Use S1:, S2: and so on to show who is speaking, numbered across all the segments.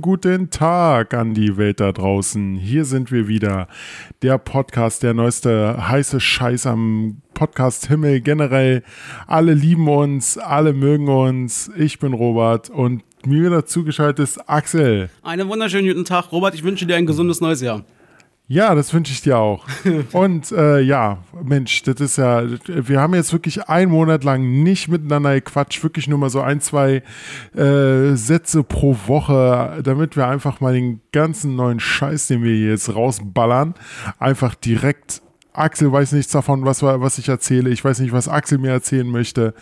S1: Guten, Tag an die Welt da draußen. Hier sind wir wieder. Der Podcast, der neueste heiße Scheiß am Podcast Himmel generell. Alle lieben uns, alle mögen uns. Ich bin Robert und mir wieder zugeschaltet ist Axel.
S2: Einen wunderschönen guten Tag, Robert. Ich wünsche dir ein gesundes neues Jahr.
S1: Ja, das wünsche ich dir auch. Und äh, ja, Mensch, das ist ja, wir haben jetzt wirklich einen Monat lang nicht miteinander gequatscht, wirklich nur mal so ein, zwei äh, Sätze pro Woche, damit wir einfach mal den ganzen neuen Scheiß, den wir hier jetzt rausballern, einfach direkt. Axel weiß nichts davon, was, was ich erzähle. Ich weiß nicht, was Axel mir erzählen möchte.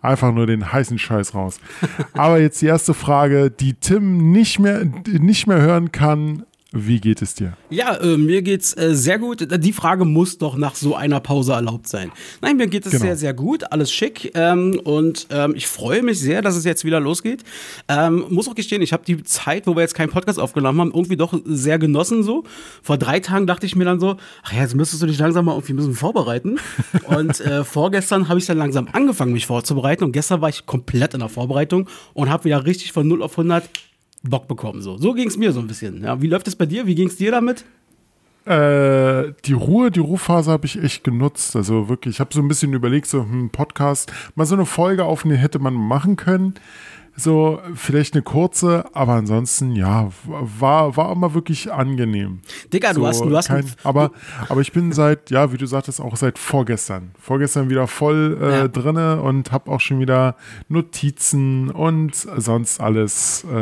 S1: Einfach nur den heißen Scheiß raus. Aber jetzt die erste Frage, die Tim nicht mehr, nicht mehr hören kann. Wie geht es dir?
S2: Ja, äh, mir geht's äh, sehr gut. Die Frage muss doch nach so einer Pause erlaubt sein. Nein, mir geht es
S1: Genau.
S2: sehr, sehr gut. Alles schick. Ähm, und ähm, ich freue mich sehr, dass es jetzt wieder losgeht. Ähm, muss auch gestehen, ich habe die Zeit, wo wir jetzt keinen Podcast aufgenommen haben, irgendwie doch sehr genossen so. Vor drei Tagen dachte ich mir dann so, ach ja, jetzt müsstest du dich langsam mal irgendwie ein bisschen vorbereiten. und äh, vorgestern habe ich dann langsam angefangen, mich vorzubereiten. Und gestern war ich komplett in der Vorbereitung und habe wieder richtig von 0 auf 100 Bock bekommen. So, so ging es mir so ein bisschen. Ja, wie läuft es bei dir? Wie ging es dir damit?
S1: Äh, die Ruhe, die Ruhephase habe ich echt genutzt. Also wirklich, ich habe so ein bisschen überlegt, so hm, Podcast, mal so eine Folge aufnehmen hätte man machen können. So, vielleicht eine kurze, aber ansonsten, ja, war, war immer wirklich angenehm.
S2: Digga, du
S1: So,
S2: hast, du hast
S1: kein, aber, aber ich bin seit, ja, wie du sagtest, auch seit vorgestern. Vorgestern wieder voll äh,
S2: Ja.
S1: drinne und habe auch schon wieder Notizen und sonst alles, äh,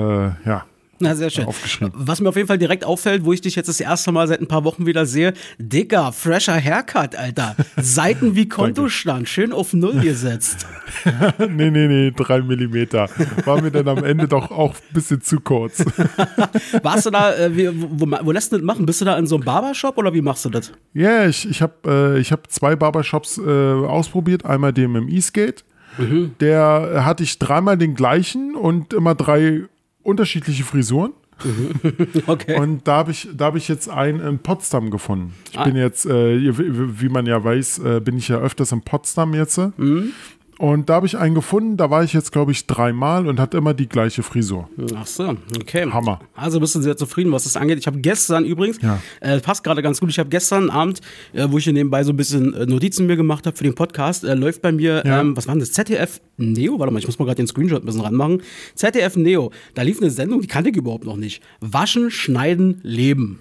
S1: ja.
S2: Na, sehr schön.
S1: aufgeschrieben.
S2: Was mir auf jeden Fall direkt auffällt, wo ich dich jetzt das erste Mal seit ein paar Wochen wieder sehe, Digga, fresher Haircut, Alter. Seiten wie Kontostand, schön auf Null gesetzt.
S1: nee, nee, nee, drei Millimeter. War mir dann am Ende doch auch ein bisschen zu kurz.
S2: Warst du da, äh, wie, wo, wo, lässt du das machen? Bist du da in so einem Barbershop oder wie machst du das?
S1: Ja, ich, ich habe äh, ich hab zwei Barbershops äh, ausprobiert. Einmal den im Eastgate. Der äh, hatte ich dreimal den gleichen und immer drei unterschiedliche Frisuren.
S2: Okay.
S1: Und da habe ich, da hab ich jetzt einen in Potsdam gefunden. Ich
S2: Ah.
S1: bin jetzt, äh, wie wie man ja weiß, äh, bin ich ja öfters in Potsdam jetzt.
S2: Mhm.
S1: Und da habe ich einen gefunden, da war ich jetzt, glaube ich, dreimal und hatte immer die gleiche Frisur.
S2: Ach so, okay.
S1: Hammer.
S2: Also bist du sehr zufrieden, was das angeht. Ich habe gestern übrigens,
S1: Ja.
S2: äh, passt gerade ganz gut, ich habe gestern Abend, äh, wo ich hier nebenbei so ein bisschen äh, Notizen mir gemacht habe für den Podcast, äh, läuft bei mir,
S1: Ja.
S2: ähm, was war denn das, ZDF Neo? Warte mal, ich muss mal gerade den Screenshot ein bisschen ranmachen. ZDF Neo, da lief eine Sendung, die kannte ich überhaupt noch nicht. Waschen, Schneiden, Leben.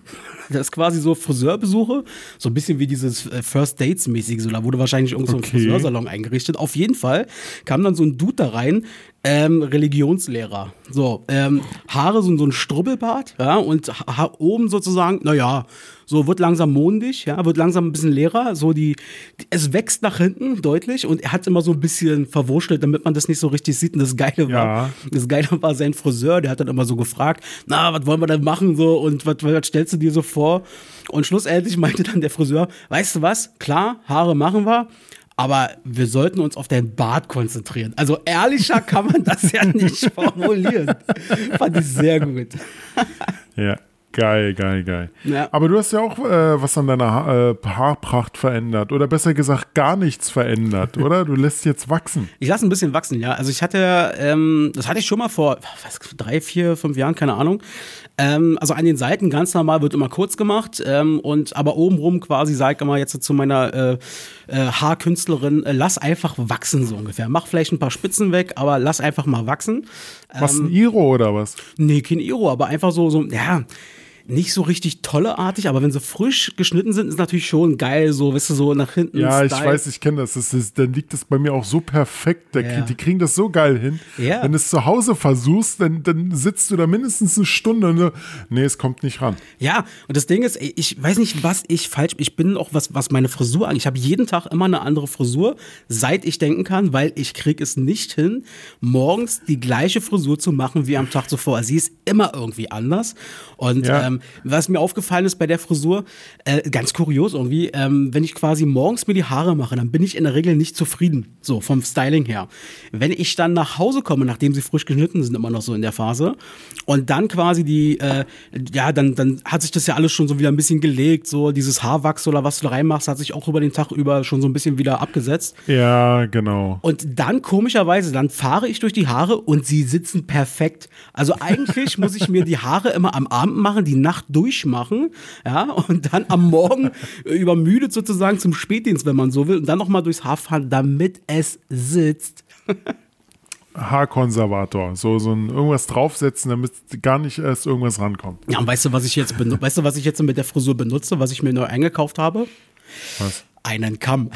S2: Das ist quasi so Friseurbesuche, so ein bisschen wie dieses äh, First Dates mäßige, so da wurde wahrscheinlich irgend so ein
S1: Okay.
S2: Friseursalon eingerichtet. Auf jeden Fall kam dann so ein Dude da rein, ähm, Religionslehrer. So, ähm, Haare so, so ein Strubbelbart, ja, und ha- oben sozusagen, naja, so wird langsam mondig, ja, wird langsam ein bisschen leerer, so die, die, es wächst nach hinten deutlich und er hat immer so ein bisschen verwurschtelt, damit man das nicht so richtig sieht. Und das Geile war,
S1: Ja.
S2: das Geile war sein Friseur, der hat dann immer so gefragt, na, was wollen wir denn machen so und was, was stellst du dir so vor? Und schlussendlich meinte dann der Friseur, weißt du was, klar, Haare machen wir, aber wir sollten uns auf dein Bart konzentrieren. Also ehrlicher kann man das ja nicht formulieren. Fand ich sehr gut.
S1: Ja, geil, geil, geil.
S2: Ja.
S1: Aber du hast ja auch äh, was an deiner ha äh, Haarpracht verändert. Oder besser gesagt, gar nichts verändert, oder? Du lässt jetzt wachsen.
S2: Ich lasse ein bisschen wachsen, ja. Also ich hatte, ähm, das hatte ich schon mal vor was, drei, vier, fünf Jahren, keine Ahnung. Ähm, also an den Seiten ganz normal wird immer kurz gemacht ähm, und aber obenrum quasi sage ich immer jetzt zu meiner äh, äh, Haarkünstlerin, äh, lass einfach wachsen so ungefähr. Mach vielleicht ein paar Spitzen weg, aber lass einfach mal wachsen.
S1: Was
S2: Ähm,
S1: ein Iro oder was?
S2: Nee, kein Iro, aber einfach so, so, ja. Nicht so richtig tolleartig, aber wenn sie frisch geschnitten sind, ist natürlich schon geil, so, weißt du, so nach hinten.
S1: Ja, ich
S2: Style.
S1: weiß, ich kenne das. das ist, dann liegt das bei mir auch so perfekt.
S2: Ja.
S1: Die kriegen das so geil hin.
S2: Ja.
S1: Wenn du es zu Hause versuchst, dann, dann sitzt du da mindestens eine Stunde und du, nee, es kommt nicht ran.
S2: Ja, und das Ding ist, ich weiß nicht, was ich falsch, ich bin auch was, was meine Frisur angeht. Ich habe jeden Tag immer eine andere Frisur, seit ich denken kann, weil ich krieg es nicht hin, morgens die gleiche Frisur zu machen wie am Tag zuvor. Sie ist immer irgendwie anders. Und
S1: Ja.
S2: ähm, was mir aufgefallen ist bei der Frisur, äh, ganz kurios irgendwie, ähm, wenn ich quasi morgens mir die Haare mache, dann bin ich in der Regel nicht zufrieden, so vom Styling her. Wenn ich dann nach Hause komme, nachdem sie frisch geschnitten sind, immer noch so in der Phase, und dann quasi die, äh, ja, dann, dann hat sich das ja alles schon so wieder ein bisschen gelegt, so dieses Haarwachs oder was du da reinmachst, hat sich auch über den Tag über schon so ein bisschen wieder abgesetzt.
S1: Ja, genau.
S2: Und dann komischerweise, dann fahre ich durch die Haare und sie sitzen perfekt. Also eigentlich muss ich mir die Haare immer am Abend machen, die Nacht durchmachen, ja, und dann am Morgen übermüdet sozusagen zum Spätdienst, wenn man so will, und dann nochmal durchs Haar fahren, damit es sitzt.
S1: Haarkonservator. So, so ein irgendwas draufsetzen, damit gar nicht erst irgendwas rankommt.
S2: Ja, und weißt du, was ich jetzt benutze, weißt du, was ich jetzt mit der Frisur benutze, was ich mir neu eingekauft habe?
S1: Was?
S2: Einen Kamm.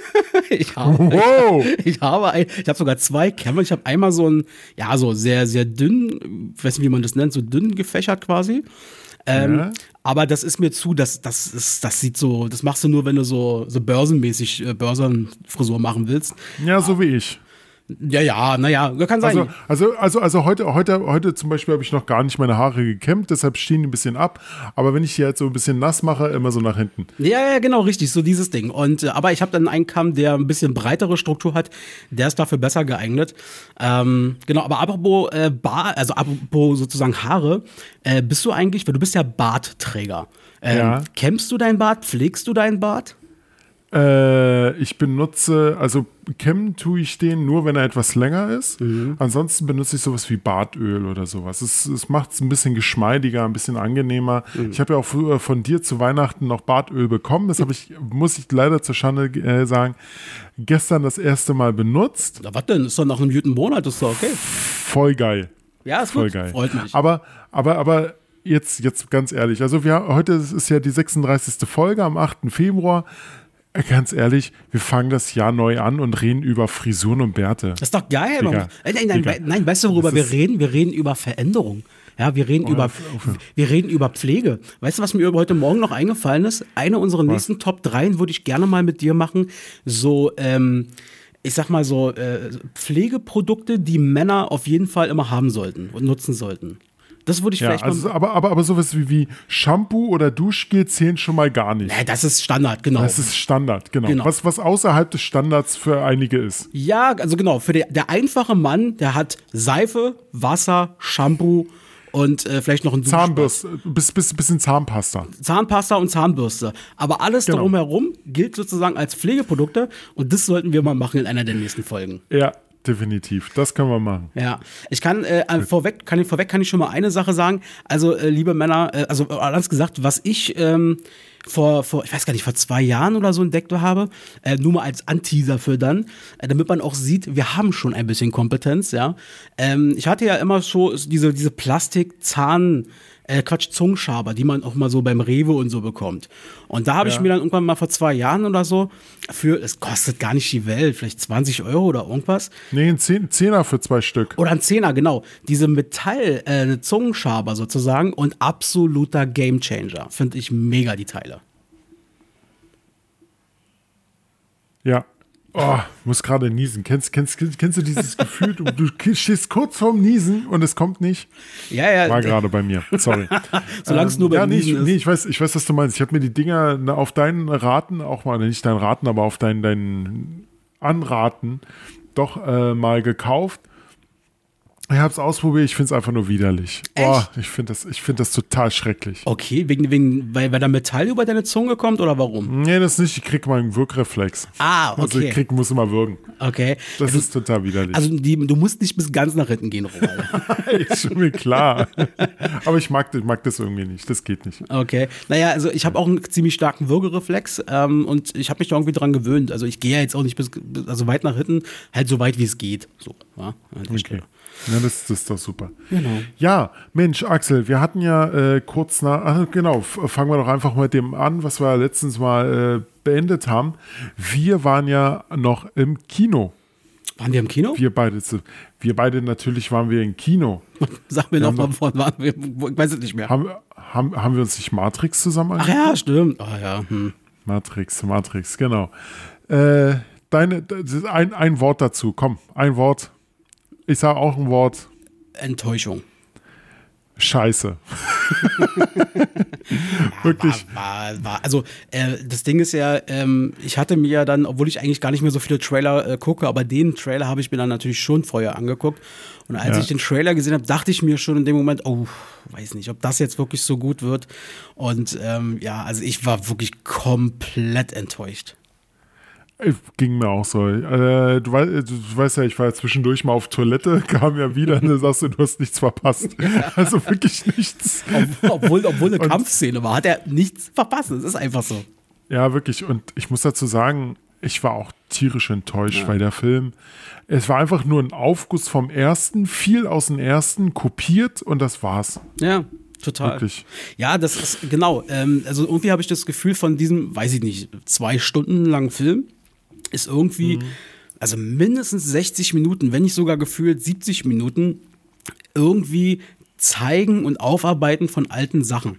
S2: ich habe,
S1: Wow!
S2: ich habe, ein, ich habe sogar zwei Kämme. Ich habe einmal so ein, ja, so sehr, sehr dünn, ich weiß nicht, wie man das nennt, so dünn gefächert quasi. Ähm,
S1: Ja.
S2: Aber das ist mir zu, das, das, ist, das sieht so, das machst du nur, wenn du so, so börsenmäßig äh, Börsenfrisur machen willst.
S1: Ja, so wie ich.
S2: Ja, ja, naja, kann sein.
S1: Also, also, also, also heute, heute, heute zum Beispiel habe ich noch gar nicht meine Haare gekämmt, deshalb stehen die ein bisschen ab. Aber wenn ich die jetzt so ein bisschen nass mache, immer so nach hinten.
S2: Ja, ja, genau, richtig, so dieses Ding. Und äh, aber ich habe dann einen Kamm, der ein bisschen breitere Struktur hat, der ist dafür besser geeignet. Ähm, genau, aber apropos äh, Bar, also apropos sozusagen Haare, äh, bist du eigentlich, weil du bist ja Bartträger. Ähm,
S1: Ja.
S2: Kämmst du dein Bart? Pflegst du dein Bart?
S1: Äh, ich benutze, also kämmen tue ich den nur, wenn er etwas länger ist.
S2: Mhm.
S1: Ansonsten benutze ich sowas wie Bartöl oder sowas. Es, es macht es ein bisschen geschmeidiger, ein bisschen angenehmer.
S2: Mhm.
S1: Ich habe ja auch früher von dir zu Weihnachten noch Bartöl bekommen. Das habe ich, muss ich leider zur Schande äh, sagen, gestern das erste Mal benutzt.
S2: Na, was denn? Ist doch nach einem guten Monat, ist doch okay.
S1: Voll geil.
S2: Ja, ist
S1: Voll
S2: gut.
S1: geil.
S2: Freut mich.
S1: Aber, aber, aber jetzt, jetzt ganz ehrlich. Also wir, heute ist ja die 36. Folge am 8. Februar. Ganz ehrlich, wir fangen das Jahr neu an und reden über Frisuren und Bärte.
S2: Das ist doch geil.
S1: Digga.
S2: Äh, nein, nein,
S1: Digga.
S2: nein, weißt du, worüber
S1: Das
S2: wir reden? Wir reden über Veränderung. Ja, wir reden über, wir reden über Pflege. Weißt du, was mir heute Morgen noch eingefallen ist? Eine unserer nächsten Top 3 würde ich gerne mal mit dir machen. So, ähm, ich sag mal so, äh, Pflegeprodukte, die Männer auf jeden Fall immer haben sollten und nutzen sollten. Das würde ich
S1: Ja,
S2: vielleicht
S1: also,
S2: mal.
S1: aber, aber, aber sowas wie, wie Shampoo oder Duschgel zählen schon mal gar nicht.
S2: Ja, das ist Standard, genau.
S1: Das ist Standard, genau.
S2: Genau.
S1: Was, was außerhalb des Standards für einige ist.
S2: Ja, also genau, für der, der einfache Mann, der hat Seife, Wasser, Shampoo und äh, vielleicht noch ein Duschbad.
S1: Zahnbürste, bis, bis, bisschen Zahnpasta.
S2: Zahnpasta und Zahnbürste. Aber alles
S1: Genau.
S2: drumherum gilt sozusagen als Pflegeprodukte und das sollten wir mal machen in einer der nächsten Folgen.
S1: Ja, definitiv. Das können wir machen.
S2: Ja, ich kann äh, vorweg, kann ich vorweg kann ich schon mal eine Sache sagen. Also äh, liebe Männer, äh, also äh, anders gesagt, was ich ähm, vor, vor, ich weiß gar nicht, vor zwei Jahren oder so entdeckt habe, äh, nur mal als Anteaser für dann, äh, damit man auch sieht, wir haben schon ein bisschen Kompetenz, ja. Ähm, ich hatte ja immer schon diese, diese Plastik-Zahn- äh, Quatsch, Zungenschaber, die man auch mal so beim Rewe und so bekommt. Und da habe ich
S1: Ja.
S2: mir dann irgendwann mal vor zwei Jahren oder so für, es kostet gar nicht die Welt, vielleicht 20 Euro oder irgendwas,
S1: Nee, ein Zehn- Zehner für zwei Stück.
S2: oder ein Zehner, genau. Diese Metall, äh, Zungenschaber sozusagen und absoluter Gamechanger. Finde ich mega die Teile.
S1: Ja. Oh, muss gerade niesen. Kennst, kennst, kennst, du dieses Gefühl? Du, du stehst kurz vorm Niesen und es kommt nicht.
S2: Ja, ja.
S1: War gerade bei mir. Sorry.
S2: Solange es nur beim
S1: ja, nee, ich,
S2: Niesen ist.
S1: nee, ich weiß, ich weiß, was du meinst. Ich habe mir die Dinger auf deinen Raten auch mal, nicht deinen Raten, aber auf deinen, deinen Anraten doch äh, mal gekauft. Ich habe es ausprobiert, ich finde es einfach nur widerlich. Oh, ich finde das, ich find das total schrecklich.
S2: Okay, wegen, wegen, weil, weil da Metall über deine Zunge kommt oder warum?
S1: Nee, das nicht. Ich krieg mal einen Wirkreflex.
S2: Ah,
S1: Also ich
S2: okay.
S1: krieg, muss immer würgen.
S2: Okay.
S1: Das ist total widerlich.
S2: Also die, du musst nicht bis ganz nach hinten gehen, Robert.
S1: ist schon mir klar. Aber ich mag, ich mag das irgendwie nicht. Das geht nicht.
S2: Okay. Naja, also ich habe auch einen ziemlich starken Würgereflex ähm, und ich habe mich da irgendwie dran gewöhnt. Also ich gehe ja jetzt auch nicht bis, also weit nach hinten, halt so weit wie es geht. So, ja,
S1: Okay.
S2: Stelle.
S1: Ja, das, das ist doch super.
S2: Genau.
S1: Ja, Mensch, Axel, wir hatten ja äh, kurz nach, ach, genau, fangen wir doch einfach mit dem an, was wir letztens mal äh, beendet haben. Wir waren ja noch im Kino.
S2: Waren wir im Kino?
S1: Wir beide, wir beide natürlich waren wir im Kino.
S2: Sag mir
S1: Wir
S2: noch
S1: haben
S2: mal,
S1: noch-
S2: von wann wir, ich weiß es nicht mehr.
S1: Haben, haben, haben wir uns nicht Matrix zusammen
S2: Ach
S1: angeguckt?
S2: ja, stimmt. Ah ja, hm.
S1: Matrix, Matrix, genau. Äh, deine, ein, ein Wort dazu, komm, ein Wort. Ich sage auch ein Wort.
S2: Enttäuschung.
S1: Scheiße. Wirklich.
S2: War, war, war, also äh, das Ding ist ja, ähm, ich hatte mir ja dann, obwohl ich eigentlich gar nicht mehr so viele Trailer äh, gucke, aber den Trailer habe ich mir dann natürlich schon vorher angeguckt. Und als
S1: Ja.
S2: ich den Trailer gesehen habe, dachte ich mir schon in dem Moment, oh, weiß nicht, ob das jetzt wirklich so gut wird. Und ähm, ja, also ich war wirklich komplett enttäuscht.
S1: Ging mir auch so. Äh, du, wei du weißt ja, ich war ja zwischendurch mal auf Toilette, kam ja wieder und du sagst, du hast nichts verpasst. Also wirklich nichts.
S2: Ob, obwohl, obwohl eine
S1: Und-
S2: Kampfszene war, hat er nichts verpasst. Es ist einfach so.
S1: Ja, wirklich. Und ich muss dazu sagen, ich war auch tierisch enttäuscht, weil der Film, es war einfach nur ein Aufguss vom ersten, viel aus dem ersten, kopiert und das war's.
S2: Ja, total.
S1: Wirklich.
S2: Ja, das ist genau. Ähm, also irgendwie habe ich das Gefühl von diesem, weiß ich nicht, zwei Stunden langen Film ist irgendwie, also mindestens 60 Minuten, wenn nicht sogar gefühlt 70 Minuten, irgendwie zeigen und aufarbeiten von alten Sachen.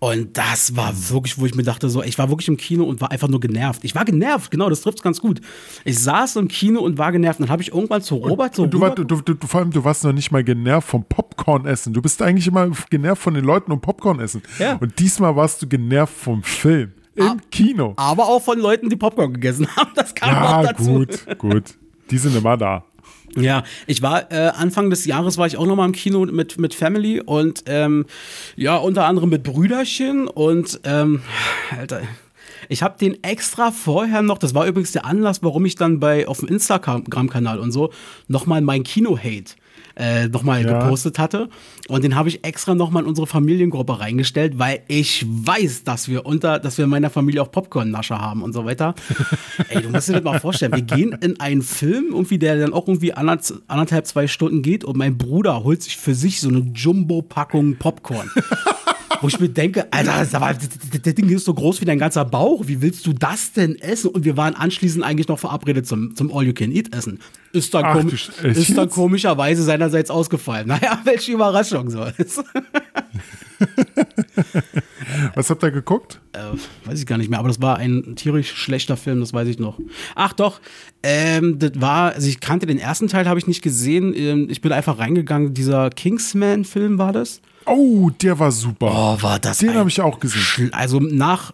S2: Und das war wirklich, wo ich mir dachte, so, ich war wirklich im Kino und war einfach nur genervt. Ich war genervt, genau, das trifft es ganz gut. Ich saß im Kino und war genervt. Und dann habe ich irgendwann zu Robert so
S1: Und du, war, du, du, du, vor allem, du warst noch nicht mal genervt vom Popcorn essen. Du bist eigentlich immer genervt von den Leuten und Popcorn essen.
S2: Ja.
S1: Und diesmal warst du genervt vom Film. Im
S2: Ah.
S1: Kino.
S2: aber auch von Leuten, die Popcorn gegessen haben. Das kam
S1: Ja,
S2: dazu.
S1: gut, gut. Die sind immer da.
S2: Ja, ich war äh, Anfang des Jahres war ich auch noch mal im Kino mit mit Family und ähm, ja unter anderem mit Brüderchen und ähm, Alter, ich habe den extra vorher noch. Das war übrigens der Anlass, warum ich dann bei auf dem Instagram-Kanal und so noch mal mein Kino-Hate äh, noch mal
S1: Ja.
S2: gepostet hatte und den habe ich extra noch mal in unsere Familiengruppe reingestellt, weil ich weiß, dass wir unter, dass wir in meiner Familie auch Popcorn-Nascher haben und so weiter. Ey, du musst dir das mal vorstellen. Wir gehen in einen Film, irgendwie, der dann auch irgendwie anderth- anderthalb, zwei Stunden geht und mein Bruder holt sich für sich so eine Jumbo-Packung Popcorn. Wo ich mir denke, Alter, das, Ding ist so groß wie dein ganzer Bauch. Wie willst du das denn essen? Und wir waren anschließend eigentlich noch verabredet zum, zum All-You-Can-Eat-Essen. Ist dann,
S1: Ach,
S2: ist dann
S1: jetzt?
S2: komischerweise seinerseits ausgefallen. Naja, welche Überraschung so.
S1: Was habt ihr geguckt?
S2: äh, weiß ich gar nicht mehr, aber das war ein tierisch schlechter Film, das weiß ich noch. Ach doch, ähm, das war, also ich kannte den ersten Teil, habe ich nicht gesehen. Ähm, ich bin einfach reingegangen, dieser Kingsman-Film war das.
S1: Oh, der war super.
S2: Oh, war das
S1: Den habe ich auch gesehen.
S2: Schl- Also nach,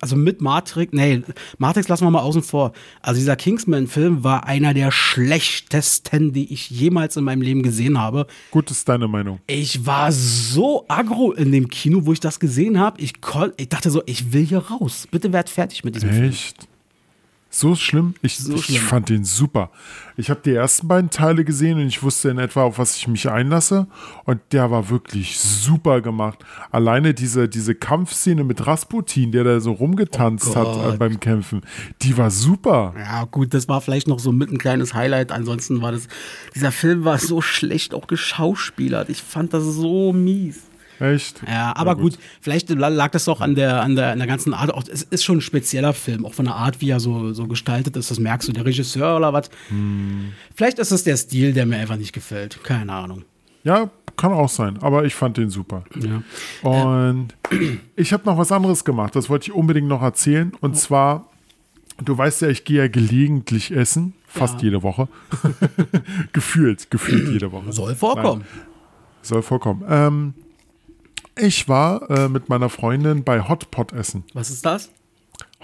S2: also mit Matrix, nee, Matrix lassen wir mal außen vor. Also dieser Kingsman-Film war einer der schlechtesten, die ich jemals in meinem Leben gesehen habe.
S1: Gut ist deine Meinung.
S2: Ich war so aggro in dem Kino, wo ich das gesehen habe. Ich, ich dachte so, ich will hier raus. Bitte werd fertig mit diesem Film.
S1: Echt? So schlimm? Ich,
S2: So
S1: ich
S2: schlimm.
S1: fand den super. Ich habe die ersten beiden Teile gesehen und ich wusste in etwa, auf was ich mich einlasse. Und der war wirklich super gemacht. Alleine diese, diese Kampfszene mit Rasputin, der da so rumgetanzt hat äh, beim Kämpfen, die war super.
S2: Ja, gut, das war vielleicht noch so mit ein kleines Highlight. Ansonsten war das, dieser Film war so schlecht auch geschauspielert. Ich fand das so mies.
S1: Echt?
S2: Ja, aber
S1: Ja,
S2: gut. vielleicht la- lag das auch an der, an der, an der ganzen Art. Auch, es ist schon ein spezieller Film, auch von der Art, wie er so, so gestaltet ist. Das merkst du, der Regisseur oder was. Vielleicht ist es der Stil, der mir einfach nicht gefällt. Keine Ahnung.
S1: Ja, kann auch sein. Aber ich fand den super.
S2: Ja.
S1: Und ich habe noch was anderes gemacht, das wollte ich unbedingt noch erzählen. Und zwar, du weißt ja, ich gehe ja gelegentlich essen, fast
S2: Ja.
S1: jede Woche. gefühlt, gefühlt jede Woche.
S2: Soll vorkommen.
S1: Soll vorkommen. Ähm, ich war äh, mit meiner Freundin bei Hotpot essen.
S2: Was ist das?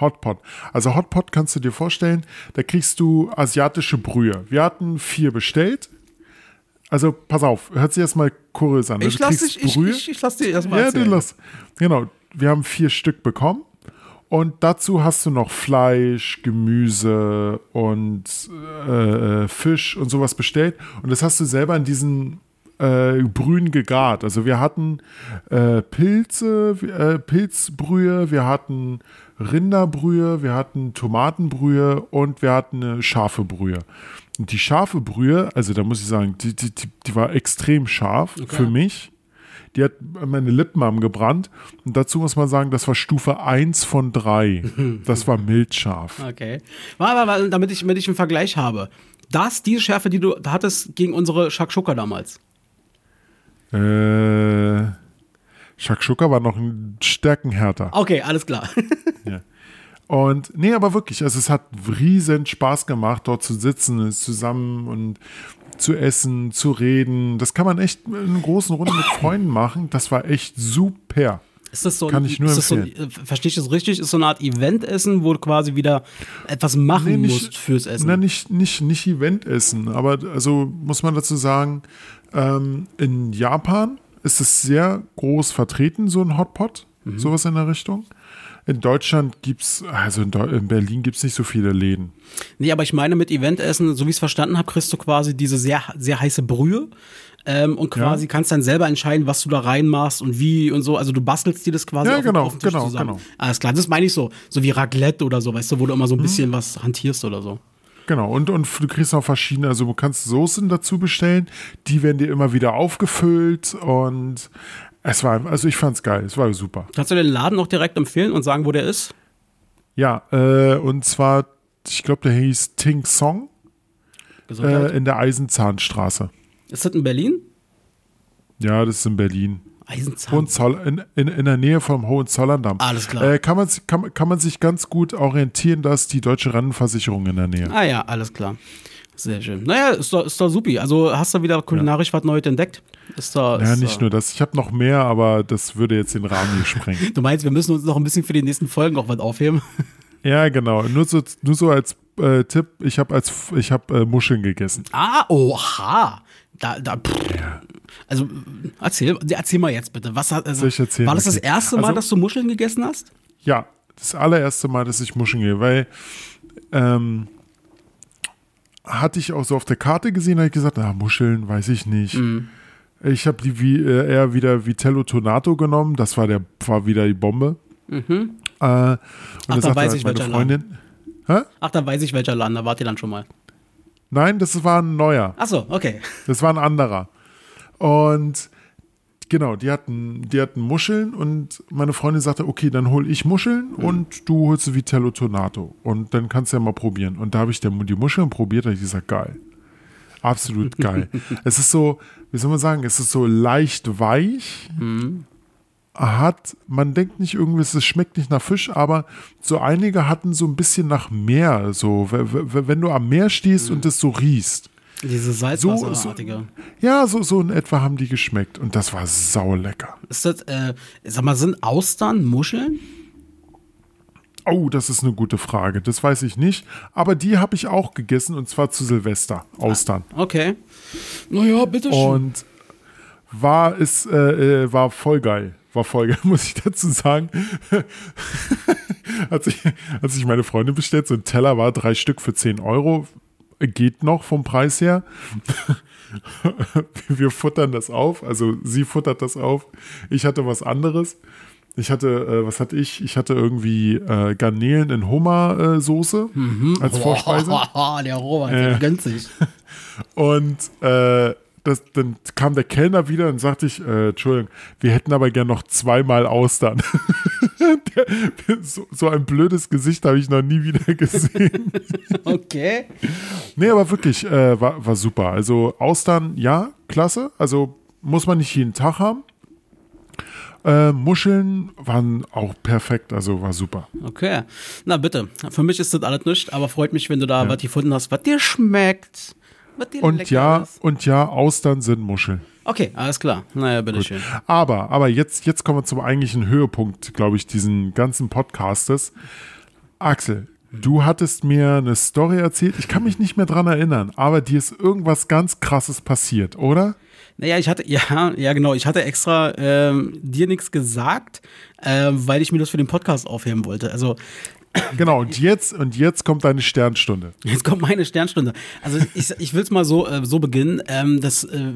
S1: Hotpot. Also Hotpot kannst du dir vorstellen, da kriegst du asiatische Brühe. Wir hatten vier bestellt. Also pass auf, hört sich erstmal kurios an.
S2: Ich
S1: du
S2: lass dich, ich, ich, ich lass dir erstmal
S1: Ja,
S2: erzählen.
S1: du lass. Genau. Wir haben vier Stück bekommen. Und dazu hast du noch Fleisch, Gemüse und äh, äh, Fisch und sowas bestellt. Und das hast du selber in diesen äh, Brühen gegart. Also wir hatten äh, Pilze, äh, Pilzbrühe, wir hatten Rinderbrühe, wir hatten Tomatenbrühe und wir hatten eine scharfe Brühe. Und die scharfe Brühe, also da muss ich sagen, die, die, die, war extrem scharf für mich. Die hat meine Lippen haben gebrannt. Und dazu muss man sagen, das war Stufe 1 von 3. Das war mildscharf.
S2: Okay. Warte, warte, warte, damit ich, damit ich einen Vergleich habe. Das, diese Schärfe, die du hattest gegen unsere Shakshuka damals.
S1: Äh, Shakshuka war noch ein Stärken härter.
S2: Okay, alles klar.
S1: Ja. Und nee, aber wirklich, also es hat riesen Spaß gemacht, dort zu sitzen, zusammen und zu essen, zu reden. Das kann man echt in einer großen Runde mit Freunden machen. Das war echt super.
S2: Ist das so ein,
S1: Kann ich nur
S2: ist das so ein, äh, verstehe ich das richtig? Ist so eine Art Eventessen, wo du quasi wieder etwas machen
S1: Nee, nicht-
S2: musst fürs Essen?
S1: Na, nicht, nicht, nicht Eventessen, aber also muss man dazu sagen, ähm, in Japan ist es sehr groß vertreten, so ein Hotpot,
S2: Mhm.
S1: sowas in der Richtung. In Deutschland gibt es, also in, in Berlin gibt es nicht so viele Läden.
S2: Nee, aber ich meine mit Eventessen, so wie ich es verstanden habe, kriegst du quasi diese sehr, sehr heiße Brühe. Ähm, und quasi kannst dann selber entscheiden, was du da reinmachst und wie und so. Also du bastelst dir das quasi
S1: Ja,
S2: auf,
S1: genau,
S2: auf den Tisch
S1: genau,
S2: zusammen.
S1: genau.
S2: Alles klar, das meine ich so. So wie Raclette oder so, weißt du, wo du immer
S1: Mhm.
S2: so ein bisschen was hantierst oder so.
S1: Genau, und, und du kriegst auch verschiedene, also du kannst Soßen dazu bestellen, die werden dir immer wieder aufgefüllt und es war, also ich fand's geil, es war super.
S2: Kannst du den Laden auch direkt empfehlen und sagen, wo der ist?
S1: Ja, äh, und zwar, ich glaube, der hieß Ting Song äh, in der Eisenzahnstraße.
S2: ist das in Berlin?
S1: Ja, das ist in Berlin.
S2: Eisenzahn.
S1: Hohenzoll, in, in, in der Nähe vom Hohenzollerndamm.
S2: Alles klar.
S1: Äh, kann, man, sich- kann, kann man sich ganz gut orientieren, dass die deutsche Rentenversicherung in der Nähe.
S2: Ah ja, alles klar. Sehr schön. Naja, ist doch, ist doch supi. Also hast du wieder kulinarisch was Neues entdeckt? Ist doch,
S1: Ja,
S2: ist
S1: nicht
S2: doch-
S1: nur das. Ich habe noch mehr, aber das würde jetzt den Rahmen hier sprengen.
S2: Du meinst, wir müssen uns noch ein bisschen für die nächsten Folgen auch was aufheben?
S1: Ja, genau. Nur so, nur so als äh, Tipp, ich habe als ich habe äh, Muscheln gegessen.
S2: Ah, oha. Da, da, pff. Also, erzähl, erzähl mal jetzt bitte. Was also, war das das erste Mal,
S1: Also-
S2: dass du Muscheln gegessen hast?
S1: Ja, das allererste Mal, dass ich Muscheln gehe, weil ähm, hatte ich auch so auf der Karte gesehen, habe ich gesagt, na, Muscheln, weiß ich nicht.
S2: Mhm.
S1: Ich habe die wie, äh, eher wieder Vitello Tonato genommen, das war der war wieder die Bombe. Äh, und
S2: Mhm. Ach, dann
S1: sagte
S2: weiß
S1: halt
S2: ich,
S1: meine
S2: welcher
S1: Freundin. Hä?
S2: Ach, dann weiß ich, welcher Laden. Da wart ihr dann schon mal.
S1: Nein, das war ein neuer.
S2: Ach so, okay.
S1: Das war ein anderer. Und genau, die hatten, die hatten Muscheln und meine Freundin sagte, okay, dann hol ich Muscheln und du holst Vitello Tonato. Und dann kannst du ja mal probieren. Und da habe ich die Muscheln probiert, habe ich gesagt, geil. Absolut geil. es ist so, wie soll man sagen, es ist so leicht weich. Hat, man denkt nicht irgendwie, es schmeckt nicht nach Fisch, aber so einige hatten so ein bisschen nach Meer. So, wenn du am Meer stehst und es so riechst.
S2: Diese Salzwasserartige.
S1: Ja, so, so in etwa haben die geschmeckt und das war saulecker.
S2: Ist das, äh, sag mal, sind Austern Muscheln?
S1: Oh, das ist eine gute Frage. Das weiß ich nicht. Aber die habe ich auch gegessen und zwar zu Silvester. Austern.
S2: Okay. Naja, bitteschön.
S1: Und war es äh, äh, war voll geil. War voll geil, muss ich dazu sagen. als, ich, als ich meine Freundin bestellt, so ein Teller war drei Stück für 10 Euro. Geht noch vom Preis her. Wir futtern das auf. Also sie futtert das auf. Ich hatte was anderes. Ich hatte, äh, was hatte ich? Ich hatte irgendwie äh, Garnelen in Hummersoße als Vorspeise.
S2: Boah, der Robert, der gönnt sich.
S1: Und äh, das, dann kam der Kellner wieder und sagte ich, äh, Entschuldigung, wir hätten aber gern noch zweimal Austern. der, so, so ein blödes Gesicht habe ich noch nie wieder gesehen.
S2: Okay.
S1: nee, aber wirklich, äh, war, war super. Also Austern, ja, klasse. Also muss man nicht jeden Tag haben. Äh, Muscheln waren auch perfekt, also war super.
S2: Okay. Na bitte. Für mich ist das alles nichts, aber freut mich, wenn du da was gefunden hast, was dir schmeckt.
S1: Und ja,
S2: ist.
S1: und ja, Austern sind Muscheln.
S2: Okay, alles klar. Naja, bitteschön.
S1: Aber, aber jetzt, jetzt kommen wir zum eigentlichen Höhepunkt, glaube ich, diesen ganzen Podcastes. Axel, du hattest mir eine Story erzählt. Ich kann mich nicht mehr dran erinnern, aber dir ist irgendwas ganz Krasses passiert, oder?
S2: Naja, ich hatte, ja, ja, genau, ich hatte extra ähm, dir nichts gesagt, ähm, weil ich mir das für den Podcast aufheben wollte. Also,
S1: Genau, und jetzt, und jetzt kommt deine Sternstunde.
S2: Jetzt kommt meine Sternstunde. Also ich, ich will es mal so, äh, so beginnen. Ähm, das, äh,